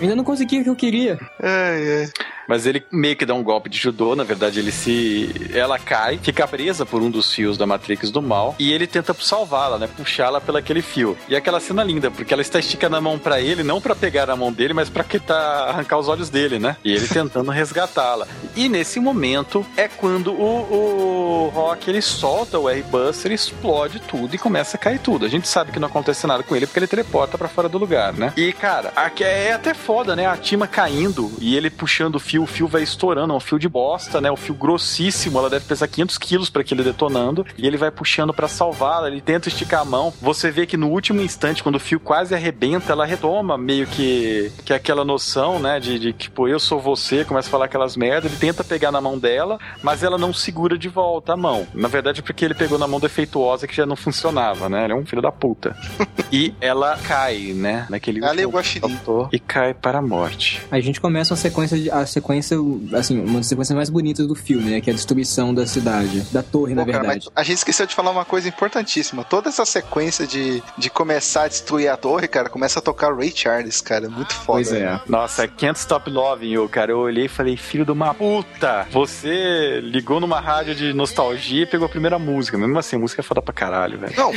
Ainda não consegui o que eu queria. Ai, ai. Mas ele meio que dá um golpe de judô, na verdade ele se... Ela cai, fica presa por um dos fios da Matrix do mal, e ele tenta salvá-la, né? Puxá-la pelo aquele fio. E aquela cena linda, porque ela está esticando a mão pra ele, não pra pegar a mão dele, mas pra que tá arrancar os olhos dele, né? E ele tentando resgatá-la. E nesse momento é quando o, o Rock, ele solta o R-Buster, explode tudo e começa a cair tudo. A gente sabe que não acontece nada com ele porque ele teleporta pra fora do lugar, né? E, cara, aqui é até foda, né? A Tima caindo e ele puxando o fio, o fio vai estourando, é um fio de bosta, né? Um fio grossíssimo, ela deve pesar 500 quilos pra aquele detonando, e ele vai puxando pra salvá-la, ele tenta esticar a mão. Você vê que no último instante, quando o fio quase arrebenta, ela retoma meio que, que aquela noção, né? De, de tipo, eu sou você, começa a falar aquelas merdas, ele tenta pegar na mão dela, mas ela não segura de volta a mão. Na verdade, é porque ele pegou na mão defeituosa que já não funcionava, né? Ele é um filho da puta. e ela cai, né? Naquele Ela é o e cai para a morte. A gente começa uma sequência, de- a sequência, assim, uma das sequências mais bonitas do filme, né? Que é a destruição da cidade. Da torre, na Pô, cara, verdade. mas a gente esqueceu de falar uma coisa importantíssima. Toda essa sequência de, de começar a destruir a torre, cara, começa a tocar Ray Charles, cara. Muito foda. Pois é. Nossa, Can't Stop Loving You, cara. Eu olhei e falei, filho de uma puta. Você ligou numa rádio de nostalgia e pegou a primeira música. Mesmo assim, a música é foda pra caralho, velho. Não,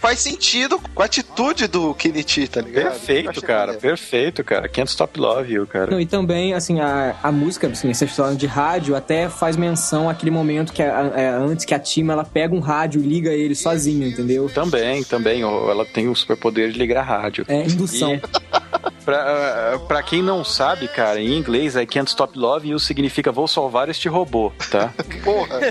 faz sentido com a atitude do Kenichi, tá ligado? Perfeito, cara. maneiro. Perfeito, cara. Can't Stop Love You, cara. Não, e também, assim, a, a música, assim, essa história de rádio até faz menção àquele momento que a- é, antes que a Tima ela pega um rádio e liga ele sozinho, entendeu? Também, também. Ela tem o superpoder de ligar rádio. É indução. E pra, pra quem não sabe, cara, em inglês, I Can't Stop Loving You significa vou salvar este robô, tá? Porra.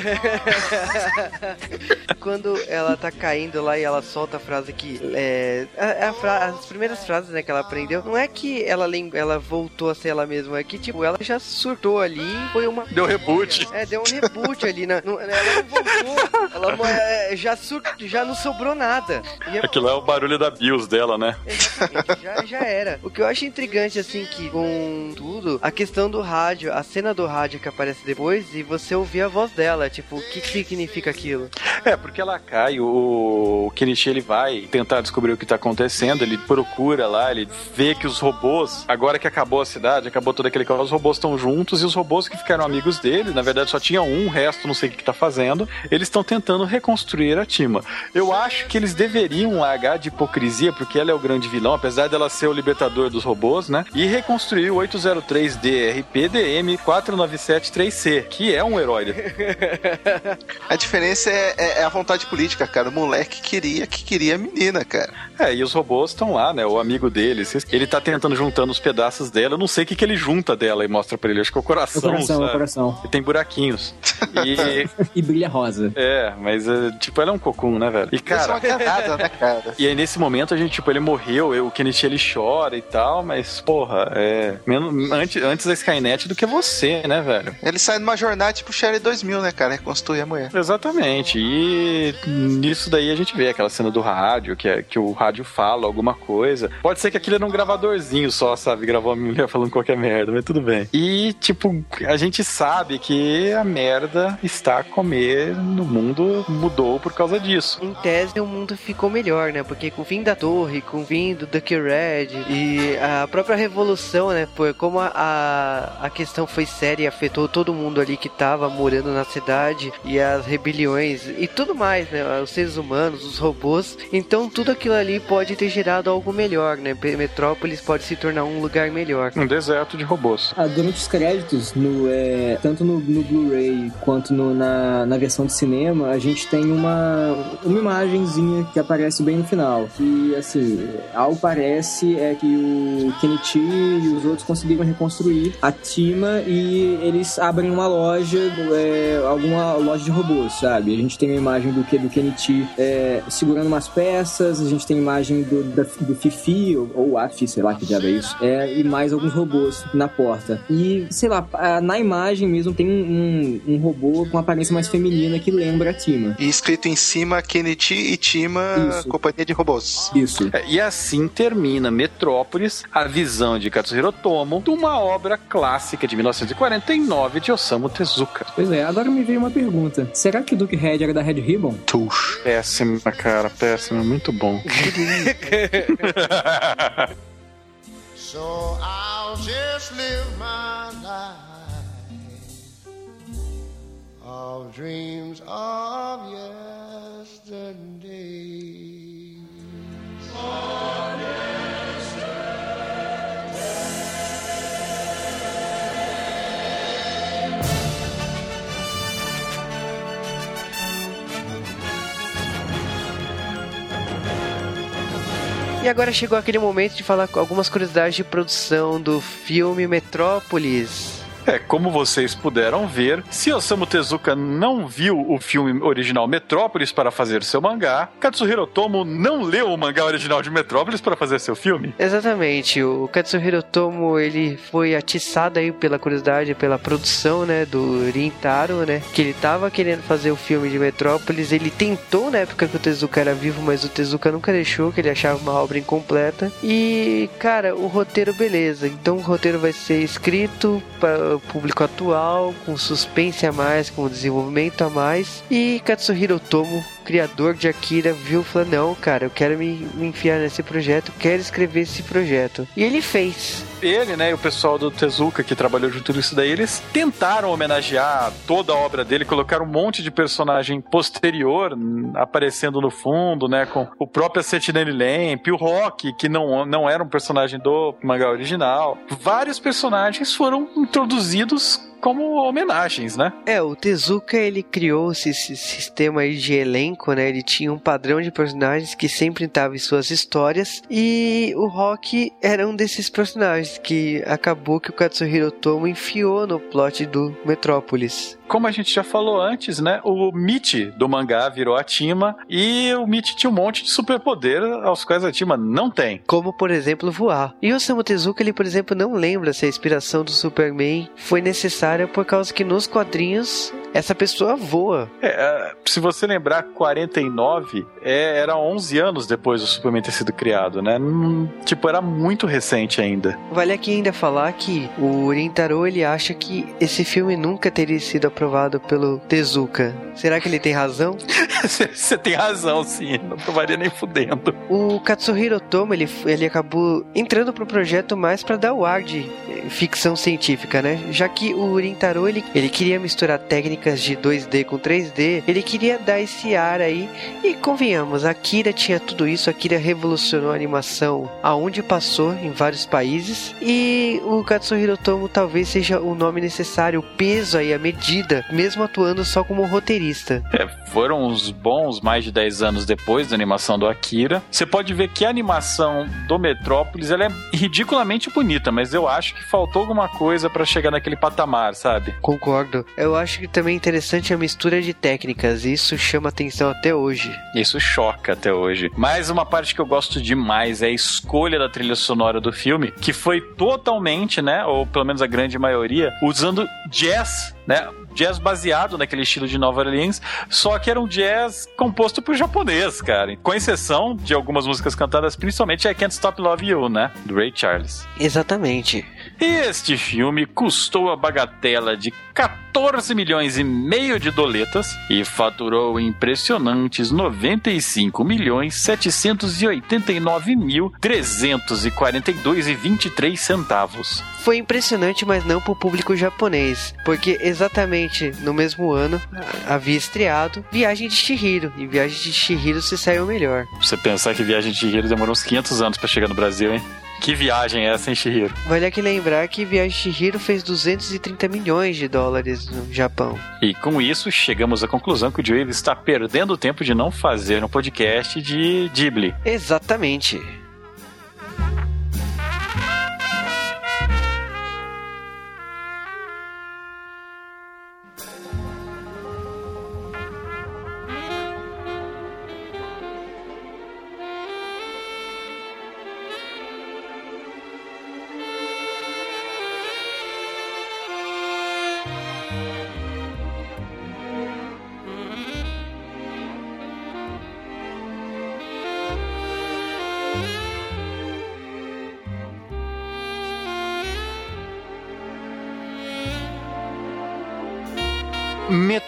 Quando ela tá caindo lá e ela solta a frase que. É, a- a fra- as primeiras frases né, que ela aprendeu, não é que ela, ela voltou a ser ela mesma, é que, tipo, ela já surtou ali, foi uma. Deu reboot. É, deu um reboot ali. Na, não- ela não voltou, ela é, já, sur, já não sobrou nada. E é- Aquilo é o barulho da BIOS dela, né? Exatamente, já, já era. O que eu acho intrigante, assim, que com tudo, a questão do rádio, a cena do rádio que aparece depois e você ouvir a voz dela, tipo, o que, significa aquilo? É, porque ela cai, o, o Kenichi ele vai tentar descobrir o que tá acontecendo, ele procura lá, ele vê que os robôs, agora que acabou a cidade, acabou todo aquele caos, os robôs estão juntos e os robôs que ficaram amigos dele, na verdade só tinha um, o resto não sei o que, que tá fazendo, eles estão tentando reconstruir a Tima. Eu acho que eles deveriam largar de hipocrisia, porque ela é o grande vilão, apesar dela ser o libertador dos robôs, né? E reconstruir o 803 DRPDM 4973C, que é um herói. A diferença é, é- é a vontade política, cara. O moleque queria que queria a menina, cara. É, e os robôs estão lá, né? O amigo dele. Ele tá tentando juntando os pedaços dela. Eu não sei o que, que ele junta dela e mostra pra ele. Acho que é o coração. O coração, sabe? o coração. E tem buraquinhos. E. E brilha rosa. é, mas é, tipo, ela é um cocum, né, velho? E Isso é cara. uma cagada, né, cara? E aí, nesse momento, a gente, tipo, ele morreu, eu- o Kenichi ele chora e tal, mas, porra, é. Menos, antes, antes da Skynet do que você, né, velho? Ele sai numa jornada tipo Sherry 2000, né, cara? Reconstruir a mulher. Exatamente. E nisso daí a gente vê aquela cena do rádio, que, é, que o rádio fala alguma coisa. Pode ser que aquilo era um gravadorzinho só, sabe? Gravou a mulher falando qualquer merda, mas tudo bem. E, tipo, a gente sabe que a merda está a comer no mundo mudou por causa disso. Em tese, o mundo ficou melhor, né? Porque com o fim da torre, com o fim do Ducky Red e a própria revolução, né? Por como a, a, a questão foi séria e afetou todo mundo ali que tava morando na cidade e as rebeliões e tudo mais, né? Os seres humanos, os robôs. Então, tudo aquilo ali pode ter gerado algo melhor, né? Metrópolis pode se tornar um lugar melhor. Um deserto de robôs. Ah, durante os créditos, no, é, tanto no, no Blu-ray quanto no- na, na versão de cinema, a gente tem uma, uma imagenzinha que aparece bem no final. Que, assim, ao parece é que o Kenichi e os outros conseguiram reconstruir a Tima e eles abrem uma loja, é, alguma loja de robôs, sabe? A gente tem a imagem do, que- do Kenichi é, segurando umas peças, a gente tem a imagem do, da- do Fifi, ou, ou Afi, sei lá que diabo é isso, é, e mais alguns robôs na porta. E, sei lá, na imagem mesmo tem um, um, um robô com aparência mais feminina que lembra a Tima. E escrito em cima Kenichi e Tima, Isso. companhia de robôs. Isso. É, E assim termina Metrópolis, a visão de Katsuhiro Tomo de uma obra clássica de 1949 de Osamu Tezuka. Pois é, agora me veio uma pergunta. Será que Duke Red era da Red Ribbon? Tush. Péssima, cara, péssima, muito bom. So I'll just live my life of dreams of yesterday. E agora chegou aquele momento de falar algumas curiosidades de produção do filme Metrópolis. É, como vocês puderam ver, se Osamu Tezuka não viu o filme original Metrópolis para fazer seu mangá, Katsuhiro Tomo não leu o mangá original de Metrópolis para fazer seu filme. Exatamente, o Katsuhiro Tomo ele foi atiçado aí pela curiosidade, pela produção, né, do Rintaro, né, que ele tava querendo fazer o filme de Metrópolis, ele tentou na época que o Tezuka era vivo, mas o Tezuka nunca deixou, que ele achava uma obra incompleta. E, cara, o roteiro beleza, então o roteiro vai ser escrito para público atual, com suspense a mais, com desenvolvimento a mais. E Katsuhiro Tomo criador de Akira viu e falou: Não, cara, eu quero me, me enfiar nesse projeto, quero escrever esse projeto. E ele fez. Ele, né, e o pessoal do Tezuka que trabalhou junto nisso daí, eles tentaram homenagear toda a obra dele, colocaram um monte de personagem posterior hum, aparecendo no fundo, né, com o próprio Sentinel Lamp, o Rock, que não, não era um personagem do mangá original. Vários personagens foram introduzidos como homenagens, né? É, o Tezuka ele criou esse, esse sistema de elenco, né? Ele tinha um padrão de personagens que sempre estava em suas histórias e o Rock era um desses personagens que acabou que o Katsuhiro Tomo enfiou no plot do Metrópolis. Como a gente já falou antes, né? O Michi do mangá virou a Tima e o Michi tinha um monte de superpoder aos quais a Tima não tem. Como, por exemplo, voar. E o Osamu Tezuka, ele, por exemplo, não lembra se a inspiração do Superman foi necessária por causa que nos quadrinhos essa pessoa voa. É, se você lembrar, 49 é, era 11 anos depois do Superman ter sido criado, né? Hum, tipo, era muito recente ainda. Vale aqui ainda falar que o Rintaro ele acha que esse filme nunca teria sido aprovado pelo Tezuka. Será que ele tem razão? Você tem razão, sim. Não provaria nem fudendo. O Katsuhiro Tomo ele, ele acabou entrando pro projeto mais para dar o ar de eh, ficção científica, né? Já que o Rintaro ele, ele queria misturar técnica técnicas de 2D com 3D, ele queria dar esse ar aí. E convenhamos, a Akira tinha tudo isso, a Akira revolucionou a animação aonde passou em vários países. E o Katsuhiro Tomo talvez seja o nome necessário, o peso aí, a medida, mesmo atuando só como roteirista. É, foram uns bons mais de 10 anos depois da animação do Akira. Você pode ver que a animação do Metrópolis ela é ridiculamente bonita, mas eu acho que faltou alguma coisa para chegar naquele patamar, sabe? Concordo. Eu acho que também é interessante a mistura de técnicas, e isso chama atenção até hoje. Isso choca até hoje. Mas uma parte que eu gosto demais é a escolha da trilha sonora do filme, que foi totalmente, né, ou pelo menos a grande maioria, usando jazz, né? Jazz baseado naquele estilo de Nova Orleans, só que era um jazz composto por japonês, cara. Com exceção de algumas músicas cantadas, principalmente I Can't Stop Love You, né? Do Ray Charles. Exatamente. Este filme custou a bagatela de 14 milhões e meio de doletas e faturou impressionantes 95 milhões 789 mil 342 e 23 centavos. Foi impressionante, mas não para o público japonês, porque exatamente no mesmo ano havia estreado Viagem de Chihiro, e Viagem de Chihiro se saiu melhor. Você pensar que Viagem de Chihiro demorou uns 500 anos para chegar no Brasil, hein? Que viagem é essa, hein, Chihiro? Vale aqui lembrar que Viagem de Chihiro fez 230 milhões de dólares no Japão. E com isso, chegamos à conclusão que o Joey está perdendo tempo de não fazer um podcast de Ghibli. Exatamente.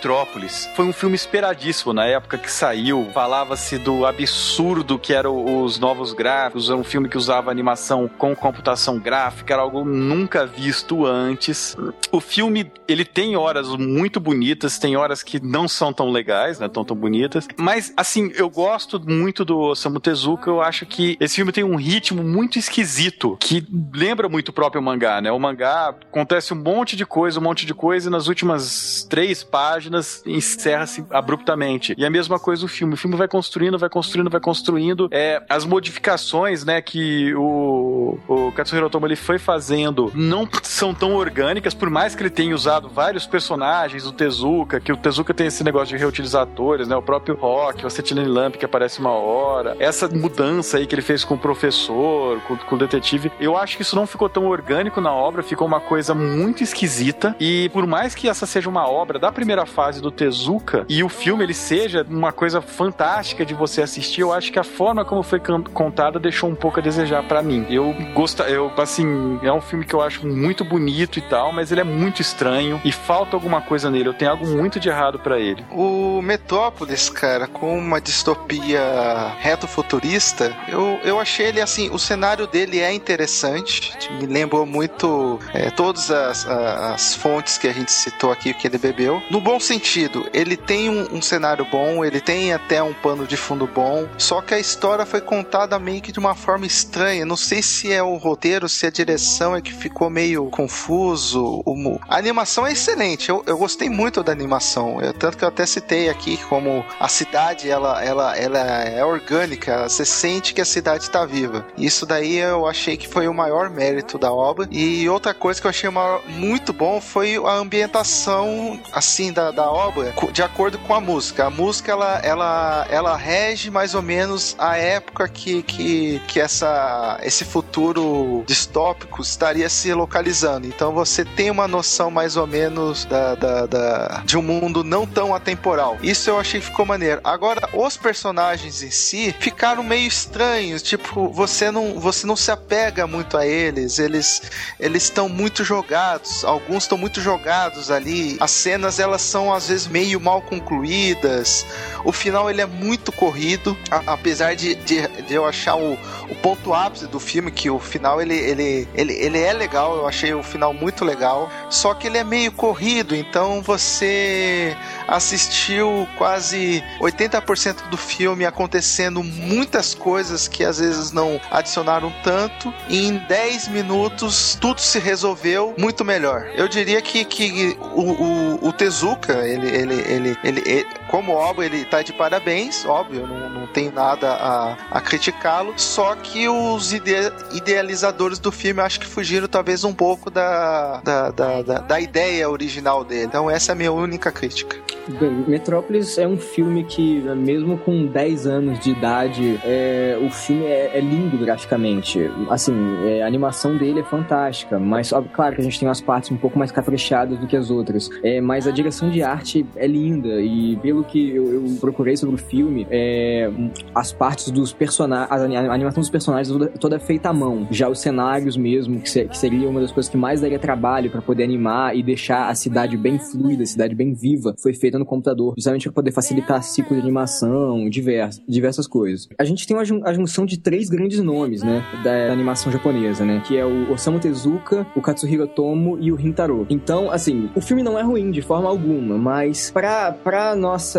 Metrópolis foi um filme esperadíssimo na época que saiu. Falava-se do absurdo que eram os novos gráficos. Era um filme que usava animação com computação gráfica, era algo nunca visto antes. O filme ele tem horas muito bonitas, tem horas que não são tão legais, né, tão tão bonitas. Mas assim, eu gosto muito do Osamu Tezuka. Eu acho que esse filme tem um ritmo muito esquisito que lembra muito o próprio mangá, né? O mangá acontece um monte de coisa, um monte de coisa e nas últimas três páginas encerra-se abruptamente. E a mesma coisa o filme. O filme vai construindo, vai construindo, vai construindo. É, as modificações, né, que o, o Katsuhiro Otomo ele foi fazendo não são tão orgânicas, por mais que ele tenha usado vários personagens do Tezuka, que o Tezuka tem esse negócio de reutilizar atores, né, o próprio Rock, o Acetilene Lamp que aparece uma hora, essa mudança aí que ele fez com o professor, com, com o detetive, eu acho que isso não ficou tão orgânico na obra, ficou uma coisa muito esquisita e por mais que essa seja uma obra da primeira fase do Tezuka e o filme ele seja uma coisa fantástica de você assistir, eu acho que a forma como foi contada deixou um pouco a desejar para mim. Eu gosto, eu assim, é um filme que eu acho muito bonito e tal, mas ele é muito estranho e falta alguma coisa nele. Eu tenho algo muito de errado para ele. O Metrópolis, cara, com uma distopia reto-futurista, eu, eu achei ele assim, o cenário dele é interessante, me lembrou muito é, todas as, as fontes que a gente citou aqui que ele bebeu. No bom sentido, ele tem um, um, cenário bom, ele tem até um pano de fundo bom, só que a história foi contada meio que de uma forma estranha. Não sei se é o roteiro, se a direção é que ficou meio confuso. A animação é excelente, eu, eu gostei muito da animação, eu, tanto que eu até citei aqui como a cidade ela, ela, ela é orgânica, você sente que a cidade está viva. Isso daí eu achei que foi o maior mérito da obra. E outra coisa que eu achei muito bom foi a ambientação assim da, da obra de acordo com a música. A música ela, ela, ela rege mais ou menos a época que, que, que essa, esse futuro distópico estaria se localizando. Então você tem uma noção mais ou menos da, da, da, de um mundo não tão atemporal. Isso eu achei que ficou maneiro. Agora, os personagens em si ficaram meio estranhos. Tipo, você não, você não se apega muito a eles. Eles eles estão muito jogados. Alguns estão muito jogados ali. As cenas elas são às vezes meio mal concluídas. O final ele é muito corrido, a- apesar de, de, de eu achar o, o ponto ápice do filme, que o final ele, ele, ele, ele é legal, eu achei o final muito legal, só que ele é meio corrido, então você assistiu quase 80% do filme acontecendo muitas coisas que às vezes não adicionaram tanto, e em 10 minutos tudo se resolveu muito melhor. Eu diria que, que o, o, o Tezuka, ele, ele, ele, ele, como óbvio, ele tá de parabéns, óbvio, não, não tenho nada a, a criticá-lo, só que os ide- idealizadores do filme acho que fugiram talvez um pouco da, da, da, da, da ideia original dele. Então essa é a minha única crítica. Bem, Metrópolis é um filme que, mesmo com 10 anos de idade, é, o filme é, é lindo graficamente. Assim, é, a animação dele é fantástica, mas ó, claro que a gente tem umas partes um pouco mais caprichadas do que as outras. É, mas a direção de arte é linda e pelo que eu, eu procurei sobre o filme, é, as partes dos personagens, a animação dos personagens toda, toda feita à mão. Já os cenários mesmo, que, que seria uma das coisas que mais daria trabalho para poder animar e deixar a cidade bem fluida, a cidade bem viva, foi feita no computador, justamente para poder facilitar ciclo de animação, diversas, diversas coisas. A gente tem a junção de três grandes nomes, né, da, da animação japonesa, né, que é o Osamu Tezuka, o Katsuhiro Tomo e o Rintaro. Então, assim, o filme não é ruim de forma alguma, mas pra, pra nossa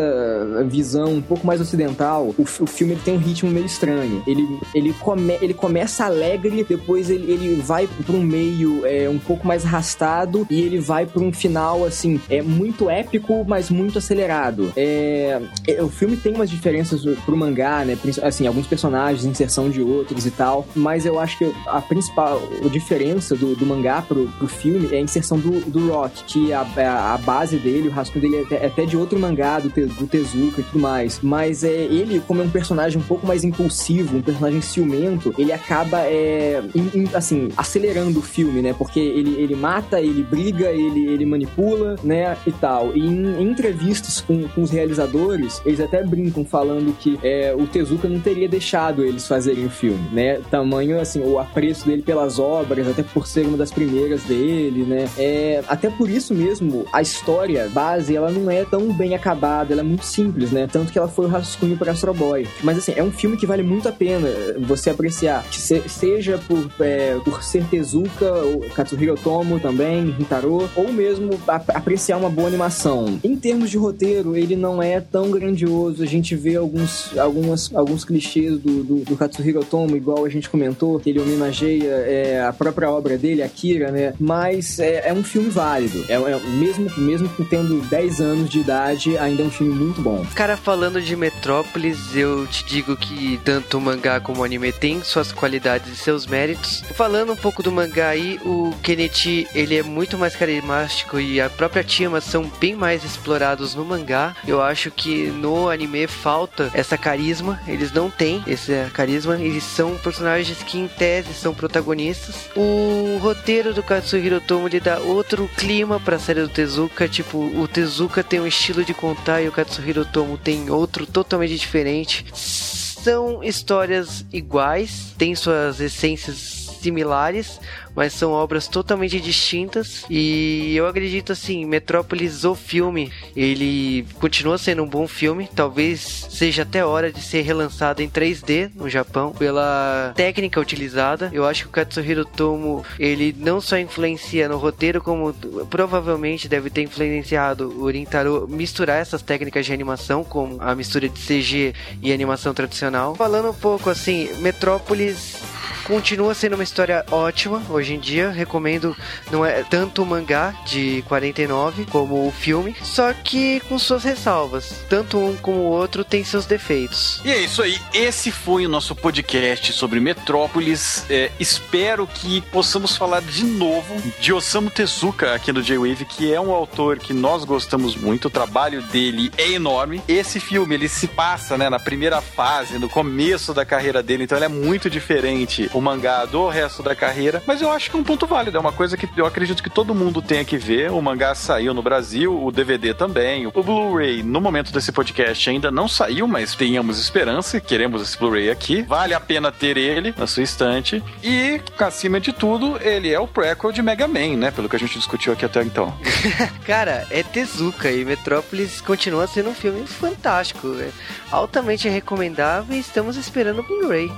visão um pouco mais ocidental, o, o filme tem um ritmo meio estranho. Ele, ele, come, ele começa alegre, depois ele, ele vai pra um meio é, um pouco mais arrastado e ele vai pra um final, assim, é muito épico, mas muito acelerado. É, é, o filme tem umas diferenças pro mangá, né? Assim, alguns personagens, inserção de outros e tal, mas eu acho que a principal diferença do, do mangá pro, pro filme é a inserção do, do Rock, que a, a, a base dele, o rascunho dele é até, é até de outro mangá, do, do Tezuka e tudo mais. Mas é, ele, como é um personagem um pouco mais impulsivo, um personagem ciumento, ele acaba, é, em- em- assim, acelerando o filme, né? Porque ele, ele mata, ele briga, ele, ele manipula, né? E tal. E em, em entrevistas com, com os realizadores, eles até brincam falando que é, o Tezuka não teria deixado eles fazerem o filme, né? Tamanho, assim, o apreço dele pelas obras, até por ser uma das primeiras dele, né? É, até por isso mesmo, a história base, ela não é tão bem acabada, ela é muito simples, né? Tanto que ela foi o rascunho para Astro Boy. Mas, assim, é um filme que vale muito a pena você apreciar, se- seja por, é, por ser Tezuka, Katsuhiro Tomo também, Rintaro, ou mesmo a- apreciar uma boa animação. Em termos de roteiro, ele não é tão grandioso, a gente vê alguns, algumas, alguns clichês do, do, do Katsuhiro Tomo, igual a gente comentou, que ele homenageia é, a própria obra dele, Akira, né? Mas é, é um filme válido. É, é- mesmo, mesmo tendo 10 anos de idade, ainda é um filme muito bom. Cara, falando de Metrópolis, eu te digo que tanto o mangá como o anime tem suas qualidades e seus méritos. Falando um pouco do mangá aí, o Kenichi, ele é muito mais carismático e a própria Tiyama são bem mais explorados no mangá. Eu acho que no anime falta essa carisma, eles não têm esse carisma, eles são personagens que em tese são protagonistas. O roteiro do Katsuhiro Tomo ele dá outro clima pra série do Tezuka, tipo, o Tezuka tem um estilo de contar e o Katsuhiro Tomo tem outro totalmente diferente. São histórias iguais, têm suas essências similares, mas são obras totalmente distintas. E eu acredito assim, Metrópolis, o filme, ele continua sendo um bom filme. Talvez seja até hora de ser relançado em 3D no Japão pela técnica utilizada. Eu acho que o Katsuhiro Tomo ele não só influencia no roteiro, como provavelmente deve ter influenciado o Rintaro misturar essas técnicas de animação, como a mistura de CG e animação tradicional. Falando um pouco assim, Metrópolis continua sendo uma história ótima hoje em dia. Recomendo não é tanto o mangá de 49 como o filme, só que com suas ressalvas. Tanto um como o outro tem seus defeitos. E é isso aí. Esse foi o nosso podcast sobre Metrópolis. É, espero que possamos falar de novo de Osamu Tezuka aqui no J-Wave, que é um autor que nós gostamos muito. O trabalho dele é enorme. Esse filme ele se passa né, na primeira fase, no começo da carreira dele, então ele é muito diferente o mangá do resto da carreira. Mas eu acho que é um ponto válido. É uma coisa que eu acredito que todo mundo tenha que ver. O mangá saiu no Brasil, o DVD também. O Blu-ray, no momento desse podcast, ainda não saiu, mas tenhamos esperança. Queremos esse Blu-ray aqui. Vale a pena ter ele na sua estante. E, acima de tudo, ele é o prequel de Mega Man, né? Pelo que a gente discutiu aqui até então. Cara, é Tezuka e Metrópolis continua sendo um filme fantástico. Altamente recomendável e estamos esperando o Blu-ray.